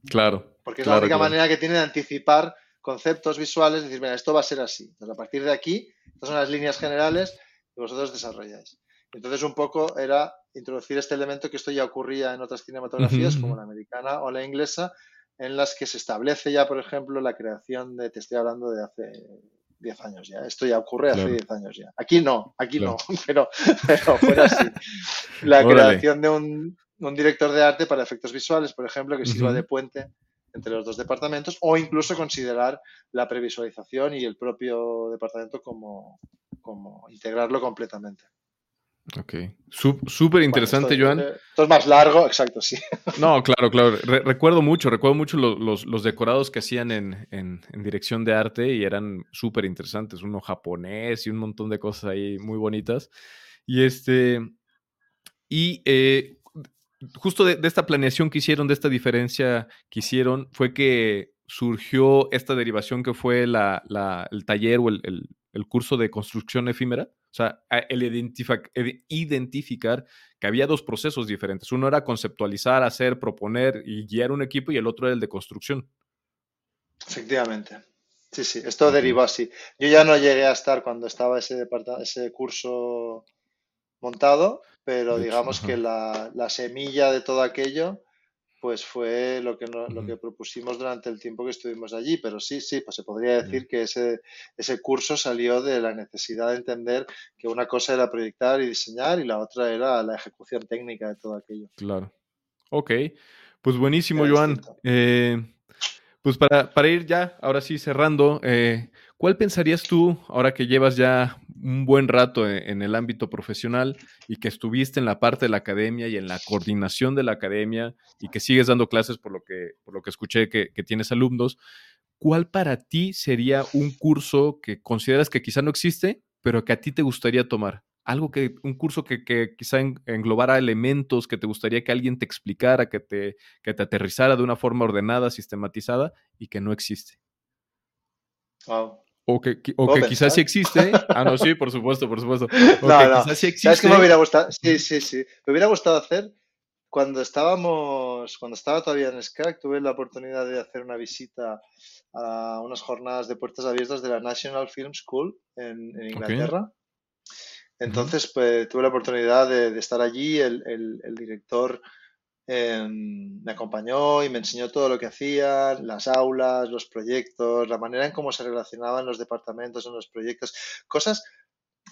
Claro. Porque es la única manera que tiene de anticipar conceptos visuales, decir, mira, esto va a ser así. Entonces, a partir de aquí, estas son las líneas generales que vosotros desarrolláis. Entonces, un poco era introducir este elemento que esto ya ocurría en otras cinematografías, como la americana o la inglesa, en las que se establece ya, por ejemplo, la creación de, te estoy hablando de hace 10 años ya, esto ya ocurre hace 10 años ya. Aquí no, aquí no, pero, pero fuera así. La creación de un, un director de arte para efectos visuales, por ejemplo, que sirva de puente entre los dos departamentos o incluso considerar la previsualización y el propio departamento como, como integrarlo completamente. Ok, súper interesante, Joan. Esto es más largo, exacto, sí. No, claro, claro. recuerdo mucho, recuerdo mucho los, decorados que hacían en, en, dirección de arte y eran súper interesantes. Uno japonés y un montón de cosas ahí muy bonitas. Y este, y eh, justo de, esta planeación que hicieron, de esta diferencia que hicieron, fue que surgió esta derivación que fue la, el taller o el, el curso de construcción efímera? O sea, el identificar que había dos procesos diferentes. Uno era conceptualizar, hacer, proponer y guiar un equipo y el otro era el de construcción. Efectivamente. Sí, sí, esto derivó así. Yo ya no llegué a estar cuando estaba ese, ese curso montado, pero digamos que la, la, semilla de todo aquello pues fue lo que, lo que propusimos durante el tiempo que estuvimos allí. Pero sí, sí, pues se podría decir que ese, ese curso salió de la necesidad de entender que una cosa era proyectar y diseñar y la otra era la ejecución técnica de todo aquello. Claro. Ok, pues buenísimo, Joan. Eh, pues para, para, ir ya, ahora sí cerrando, eh, ¿cuál pensarías tú, ahora que llevas ya un buen rato e, en, el ámbito profesional y que estuviste en la parte de la academia y en la coordinación de la academia y que sigues dando clases por lo que, por lo que escuché que, tienes alumnos, ¿cuál para ti sería un curso que consideras que quizá no existe, pero que a ti te gustaría tomar? Algo que, un curso que, que quizá englobara elementos que te gustaría que alguien te explicara, que te, que te aterrizara de una forma ordenada, sistematizada y que no existe. O que, o que quizás sí existe. Ah, no, sí, por supuesto, por supuesto. O no, no. Quizás sí existe. ¿Sabes qué me hubiera gustado? Sí, sí, sí. Me hubiera gustado hacer cuando estábamos, cuando estaba todavía en SCAC, tuve la oportunidad de hacer una visita a unas jornadas de puertas abiertas de la National Film School en, Inglaterra. Entonces, pues, tuve la oportunidad de, estar allí. El, el, director em, me acompañó y me enseñó todo lo que hacían, las aulas, los proyectos, la manera en cómo se relacionaban los departamentos en los proyectos, cosas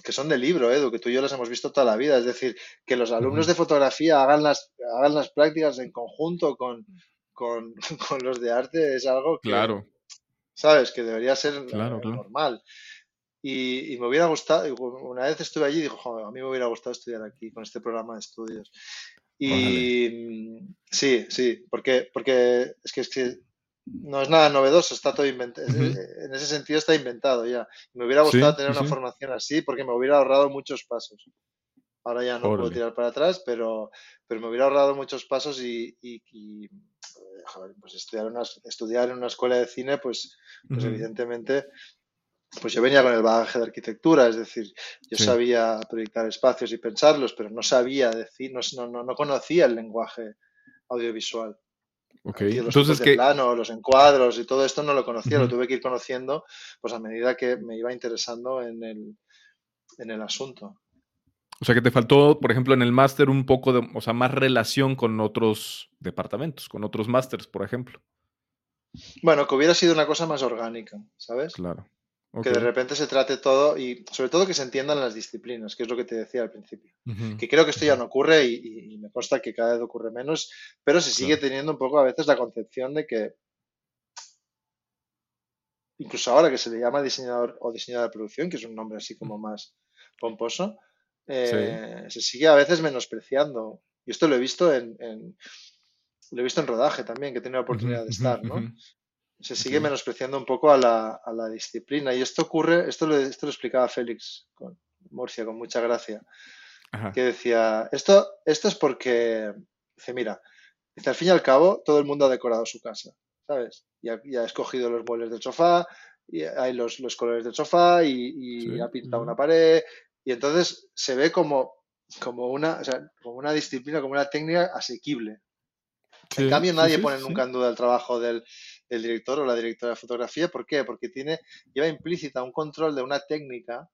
que son de libro, Edu, que tú y yo las hemos visto toda la vida. Es decir, que los alumnos de fotografía hagan las, hagan las prácticas en conjunto con, con, los de arte es algo que, claro. ¿sabes? Que debería ser normal. Y, me hubiera gustado, una vez estuve allí y dijo, a mí me hubiera gustado estudiar aquí con este programa de estudios. Y sí, sí, porque, porque es que, es que no es nada novedoso, está todo inventado. En ese sentido está inventado ya. Me hubiera gustado tener una formación así porque me hubiera ahorrado muchos pasos. Ahora ya no puedo tirar para atrás, pero, pero me hubiera ahorrado muchos pasos y, y, pues estudiar, una, estudiar en una escuela de cine, pues, pues evidentemente pues yo venía con el bagaje de arquitectura, es decir, yo sabía proyectar espacios y pensarlos, pero no sabía decir, no, no, no conocía el lenguaje audiovisual. Okay. los Entonces, de plano, los encuadros y todo esto no lo conocía, lo tuve que ir conociendo pues a medida que me iba interesando en el, en el asunto. O sea que te faltó, por ejemplo, en el máster un poco de, o sea, más relación con otros departamentos, con otros másters, por ejemplo. Bueno, que hubiera sido una cosa más orgánica, ¿sabes? Claro. Que de repente se trate todo y sobre todo que se entiendan las disciplinas, que es lo que te decía al principio. Que creo que esto ya no ocurre y, me consta que cada vez ocurre menos, pero se sigue teniendo un poco a veces la concepción de que incluso ahora que se le llama diseñador o diseñador de producción, que es un nombre así como más pomposo, eh, se sigue a veces menospreciando. Y esto lo he visto en, lo he visto en rodaje también, que he tenido la oportunidad de estar, ¿no? Se sigue menospreciando un poco a la, a la, disciplina. Y esto ocurre, esto lo, esto lo explicaba Félix con Murcia con mucha gracia, que decía, esto, esto es porque, dice, mira, dice, al fin y al cabo, todo el mundo ha decorado su casa, ¿sabes? Y ha, ha escogido los muebles del sofá, y hay los, los colores del sofá y, ha pintado una pared. Y entonces se ve como, como, una, o sea, como una disciplina, como una técnica asequible. en cambio, nadie pone nunca en duda el trabajo del, el director o la directora de fotografía. ¿Por qué? Porque tiene, lleva implícita un control de una técnica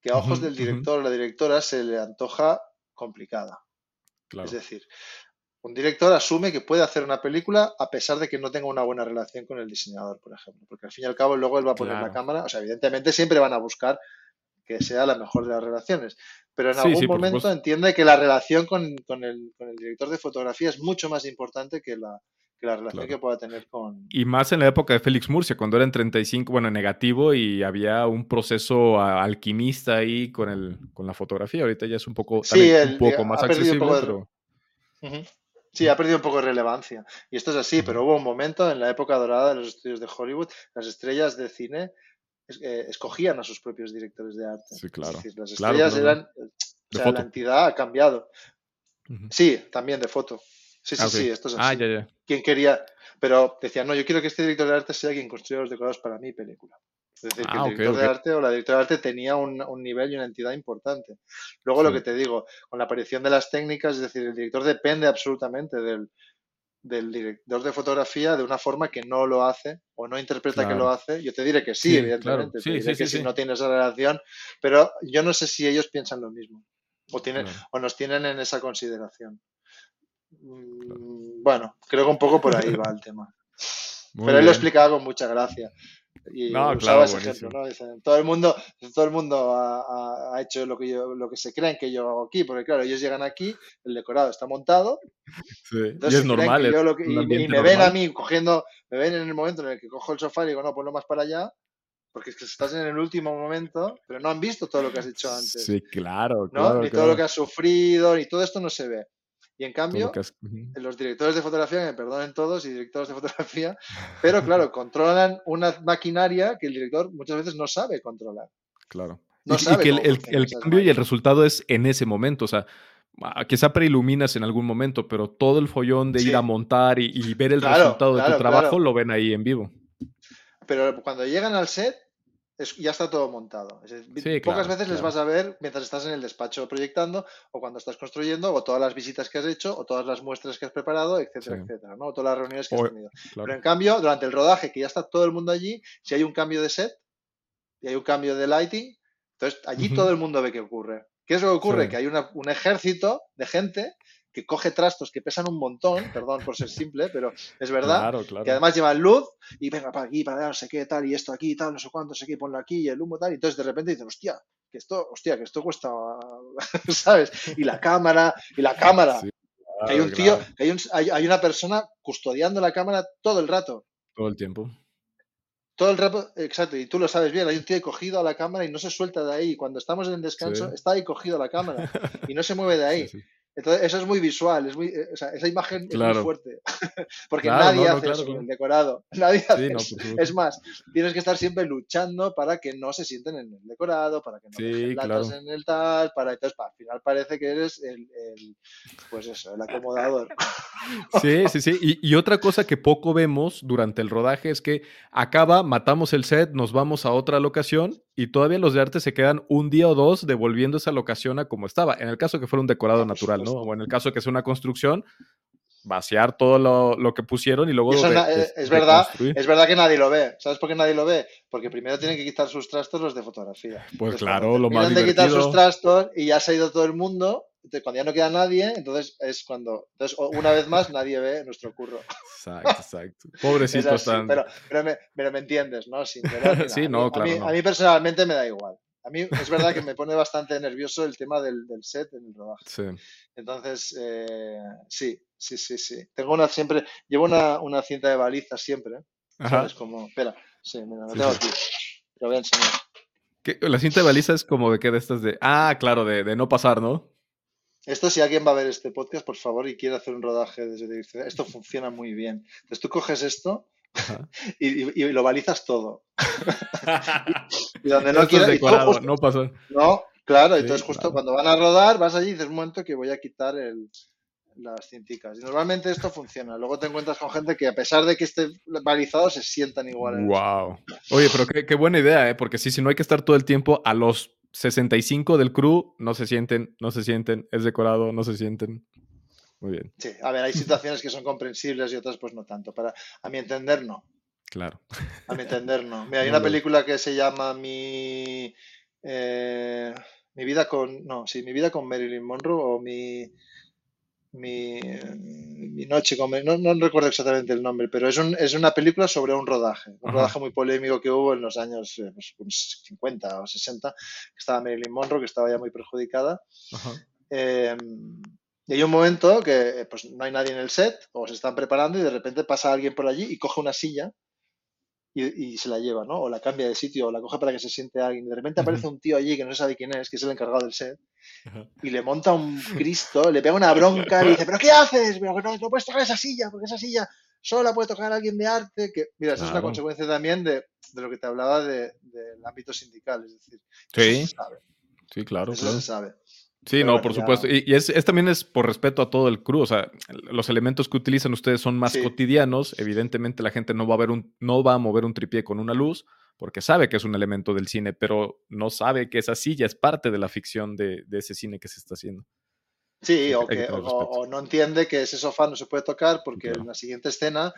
que a ojos del director o la directora se le antoja complicada. Es decir, un director asume que puede hacer una película a pesar de que no tenga una buena relación con el diseñador, por ejemplo. Porque al fin y al cabo luego él va a poner la cámara. O sea, evidentemente siempre van a buscar que sea la mejor de las relaciones. Pero en algún momento entiende que la relación con, el, con, el, director de fotografía es mucho más importante que la, que la relación que pueda tener con... Y más en la época de Félix Murcia, cuando era en 35, bueno, negativo y había un proceso alquimista ahí con, el, con la fotografía. Ahorita ya es un poco, un poco más accesible, pero... Sí, ha perdido un poco de relevancia. Y esto es así, pero hubo un momento en la época dorada de los estudios de Hollywood, las estrellas de cine eh, escogían a sus propios directores de arte. Sí, claro. Es decir, las estrellas eran... O sea, la entidad ha cambiado. Sí, también de foto. Sí, sí, ah, sí, esto es ah, así. Ah, ya, ya. ¿Quién quería? Pero decía, no, yo quiero que este director de arte sea quien construya los decorados para mi película. Es decir, que el ah, director de arte o la directora de arte tenía un, nivel y una entidad importante. Luego lo que te digo, con la aparición de las técnicas, es decir, el director depende absolutamente del, director de fotografía de una forma que no lo hace o no interpreta que lo hace. Yo te diré que sí, evidentemente. Sí, que si no tienes esa relación, pero yo no sé si ellos piensan lo mismo o, tienen, o nos tienen en esa consideración. Mm, bueno, creo que un poco por ahí va el tema. Pero él lo explicaba con mucha gracia. Y usaba ese ejemplo, ¿no? todo el mundo, todo el mundo ha, hecho lo que yo, lo que se creen que yo hago aquí, porque claro, ellos llegan aquí, el decorado está montado. y es normal. y, me ven a mí cogiendo, me ven en el momento en el que cojo el sofá y digo, no, ponlo más para allá, porque es que estás en el último momento, pero no han visto todo lo que has hecho antes. Sí, claro. Ni todo lo que has sufrido, ni todo esto no se ve. Y en cambio, los directores de fotografía, me perdonen todos y directores de fotografía, pero claro, controlan una maquinaria que el director muchas veces no sabe controlar. Claro. y, que el, cambio y el resultado es en ese momento, o sea, quizá preiluminas en algún momento, pero todo el follón de ir a montar y, ver el resultado de tu trabajo lo ven ahí en vivo. Pero cuando llegan al set, ya está todo montado. pocas veces les vas a ver mientras estás en el despacho proyectando o cuando estás construyendo o todas las visitas que has hecho o todas las muestras que has preparado, etcétera, etcétera, ¿no? O todas las reuniones que has tenido. Pero en cambio, durante el rodaje, que ya está todo el mundo allí, si hay un cambio de set y hay un cambio de lighting, entonces allí todo el mundo ve qué ocurre. ¿Qué es lo que ocurre? Que hay un ejército de gente que coge trastos que pesan un montón, perdón por ser simple, pero es verdad, que además llevan luz y venga para aquí, para allá, no sé qué, tal, y esto aquí, tal, no sé cuánto, no sé qué, ponlo aquí, y el humo, tal, y entonces de repente dicen, hostia, que esto, hostia, que esto cuesta, ¿sabes? Y la cámara, y la cámara. hay un tío, hay, un, hay, una persona custodiando la cámara todo el rato. Todo el tiempo. Todo el rato, exacto, y tú lo sabes bien, hay un tío cogido a la cámara y no se suelta de ahí. Cuando estamos en el descanso, está ahí cogido a la cámara y no se mueve de ahí. Entonces, eso es muy visual, es muy, eh, o sea, esa imagen es muy fuerte. Porque nadie hace eso con el decorado. Nadie hace eso. es más, tienes que estar siempre luchando para que no se sienten en el decorado, para que no sí, latas en el tal, para entonces al final parece que eres el, pues eso, el acomodador. Sí, sí, sí. Y, y, otra cosa que poco vemos durante el rodaje es que acaba, matamos el set, nos vamos a otra locación y todavía los de arte se quedan un día o dos devolviendo esa locación a como estaba. En el caso que fuera un decorado natural, ¿no? O en el caso que sea una construcción, vaciar todo lo, que pusieron y luego. es, verdad, es verdad que nadie lo ve. ¿Sabes por qué nadie lo ve? Porque primero tienen que quitar sus trastos los de fotografía. Pues claro, lo más. Tienen que quitar sus trastos y ya se ha ido todo el mundo cuando ya no queda nadie, entonces es cuando, entonces una vez más nadie ve nuestro curro. Exacto, exacto. Pobrecitos Pero, pero, me, entiendes, ¿no? sí, no, claro. A mí, personalmente me da igual. A mí es verdad que me pone bastante nervioso el tema del, set en el rodaje. Sí. Entonces, eh, sí, sí, sí, sí. Tengo una siempre, llevo una, una cinta de balizas siempre. ¿Sabes? Como, espera, sí, mira, la tengo aquí. Te lo voy a enseñar. La cinta de baliza es como de que de estas de. Ah, claro, de, de no pasar, ¿no? Esto, si alguien va a ver este podcast, por favor, y quiere hacer un rodaje desde dirección, esto funciona muy bien. Entonces tú coges esto y, lo balizas todo. y donde no quieras. no pasa. No, claro, entonces justo cuando van a rodar, vas allí y dices un momento que voy a quitar las cinticas. Y normalmente esto funciona. Luego te encuentras con gente que a pesar de que esté balizado, se sientan igual. Wow. Oye, pero qué, qué, buena idea, ¿eh? Porque sí, si no hay que estar todo el tiempo a los 65 del crew no se sienten, no se sienten, es decorado, no se sienten. Muy bien. Sí, a ver, hay situaciones que son comprensibles y otras pues no tanto. Para, a mi entender, no. Claro. A mi entender, no. Mira, hay una película que se llama Mi, eh, mi vida con, no, sí, mi vida con Marilyn Monroe o mi, mi, mi noche con no, no, recuerdo exactamente el nombre, pero es, un, es una película sobre un rodaje, un rodaje muy polémico que hubo en los años 50 pues, o 60, que estaba Marilyn Monroe, que estaba ya muy perjudicada. Em, y hay un momento que pues, no hay nadie en el set, o se están preparando y de repente pasa alguien por allí y coge una silla y, se la lleva, ¿no? O la cambia de sitio, o la coge para que se siente alguien. De repente aparece un tío allí que no sabe quién es, que es el encargado del set, y le monta un Cristo, le pega una bronca y dice, ¿pero qué haces? Pero no, no puedes tocar esa silla, porque esa silla solo la puede tocar alguien de arte. Que, mira, eso es una consecuencia también de, lo que te hablaba del ámbito sindical, es decir, sí, se sabe. Sí, claro. Eso se sabe. Sí, no, por supuesto. Y, es, también es por respeto a todo el crew. O sea, los elementos que utilizan ustedes son más cotidianos. Evidentemente la gente no va a ver un, no va a mover un tripié con una luz, porque sabe que es un elemento del cine, pero no sabe que esa silla es parte de la ficción de, ese cine que se está haciendo. Sí, o, que, o, no entiende que ese sofá no se puede tocar porque en la siguiente escena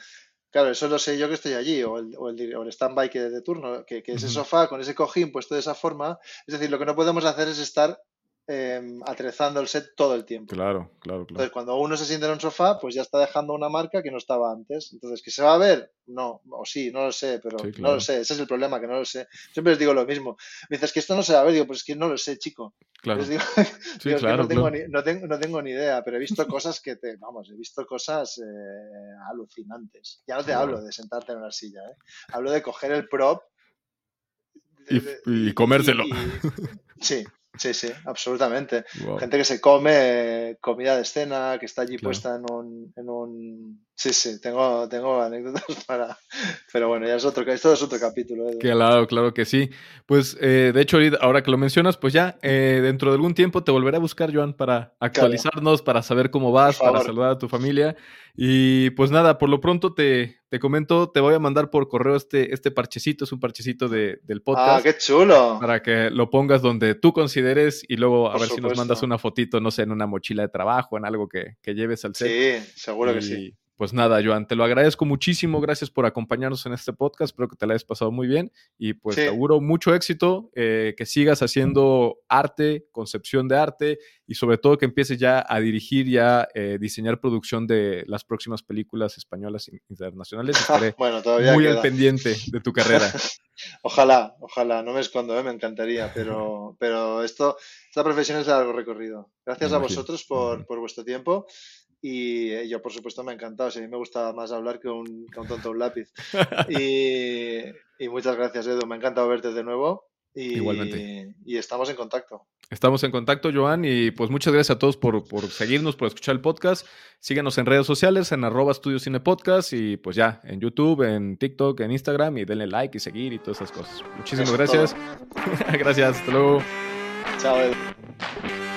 Claro, eso lo sé yo que estoy allí, o el, o el, stand-by que de turno, que, ese sofá con ese cojín puesto de esa forma. Es decir, lo que no podemos hacer es estar eh, atrezando el set todo el tiempo. Claro, claro, claro. Entonces, cuando uno se siente en un sofá, pues ya está dejando una marca que no estaba antes. Entonces, ¿que se va a ver? No, o sí, no lo sé, pero no lo sé. Ese es el problema, que no lo sé. Siempre les digo lo mismo. Me dices que esto no se va a ver, digo, pues es que no lo sé, chico. Claro. digo, sí, claro, no, tengo Ni, no, tengo, no, tengo, ni idea, pero he visto cosas que te, vamos, he visto cosas eh, alucinantes. Ya no te hablo de sentarte en una silla, ¿eh? hablo de coger el prop y, comérselo. sí, Sí, sí, absolutamente. Gente que se come comida de escena, que está allí puesta en un, en un... Sí, sí, tengo, tengo anécdotas para... Pero bueno, ya es otro, esto es otro capítulo. ¿eh? Claro, claro que sí. Pues, eh, de hecho, ahora que lo mencionas, pues ya eh, dentro de algún tiempo te volveré a buscar, Joan, para actualizarnos, para saber cómo vas, para saludar a tu familia. Y pues nada, por lo pronto te, te comento, te voy a mandar por correo este, este parchecito, es un parchecito de, del ah, podcast. ¡Ah, qué chulo! Para que lo pongas donde tú consideres y luego a ver si nos mandas una fotito, no sé, en una mochila de trabajo, en algo que, que lleves al set. Sí, seguro que sí. Pues nada, Joan, te lo agradezco muchísimo. Gracias por acompañarnos en este podcast. Espero que te la hayas pasado muy bien. Y pues te auguro mucho éxito, eh, que sigas haciendo arte, concepción de arte y sobre todo que empieces ya a dirigir y a eh, diseñar producción de las próximas películas españolas internacionales. Estaré bueno, todavía muy al pendiente de tu carrera. ojalá, ojalá, no me escondo, ¿eh? me encantaría, pero, pero esto, esta profesión es de largo recorrido. Gracias a vosotros por, por vuestro tiempo y eh, yo, por supuesto, me ha encantado. a mí me gusta más hablar que un, que un tonto un lápiz. y, y, muchas gracias, Edu. Me ha encantado verte de nuevo. Y, Igualmente. Y estamos en contacto. Estamos en contacto, Joan. Y pues muchas gracias a todos por, por seguirnos, por escuchar el podcast. Síganos en redes sociales, en arroba estudio cine podcast. Y pues ya, en YouTube, en TikTok, en Instagram. Y denle like y seguir y todas esas cosas. Muchísimas gracias. gracias. Hasta luego. Chao, Edu.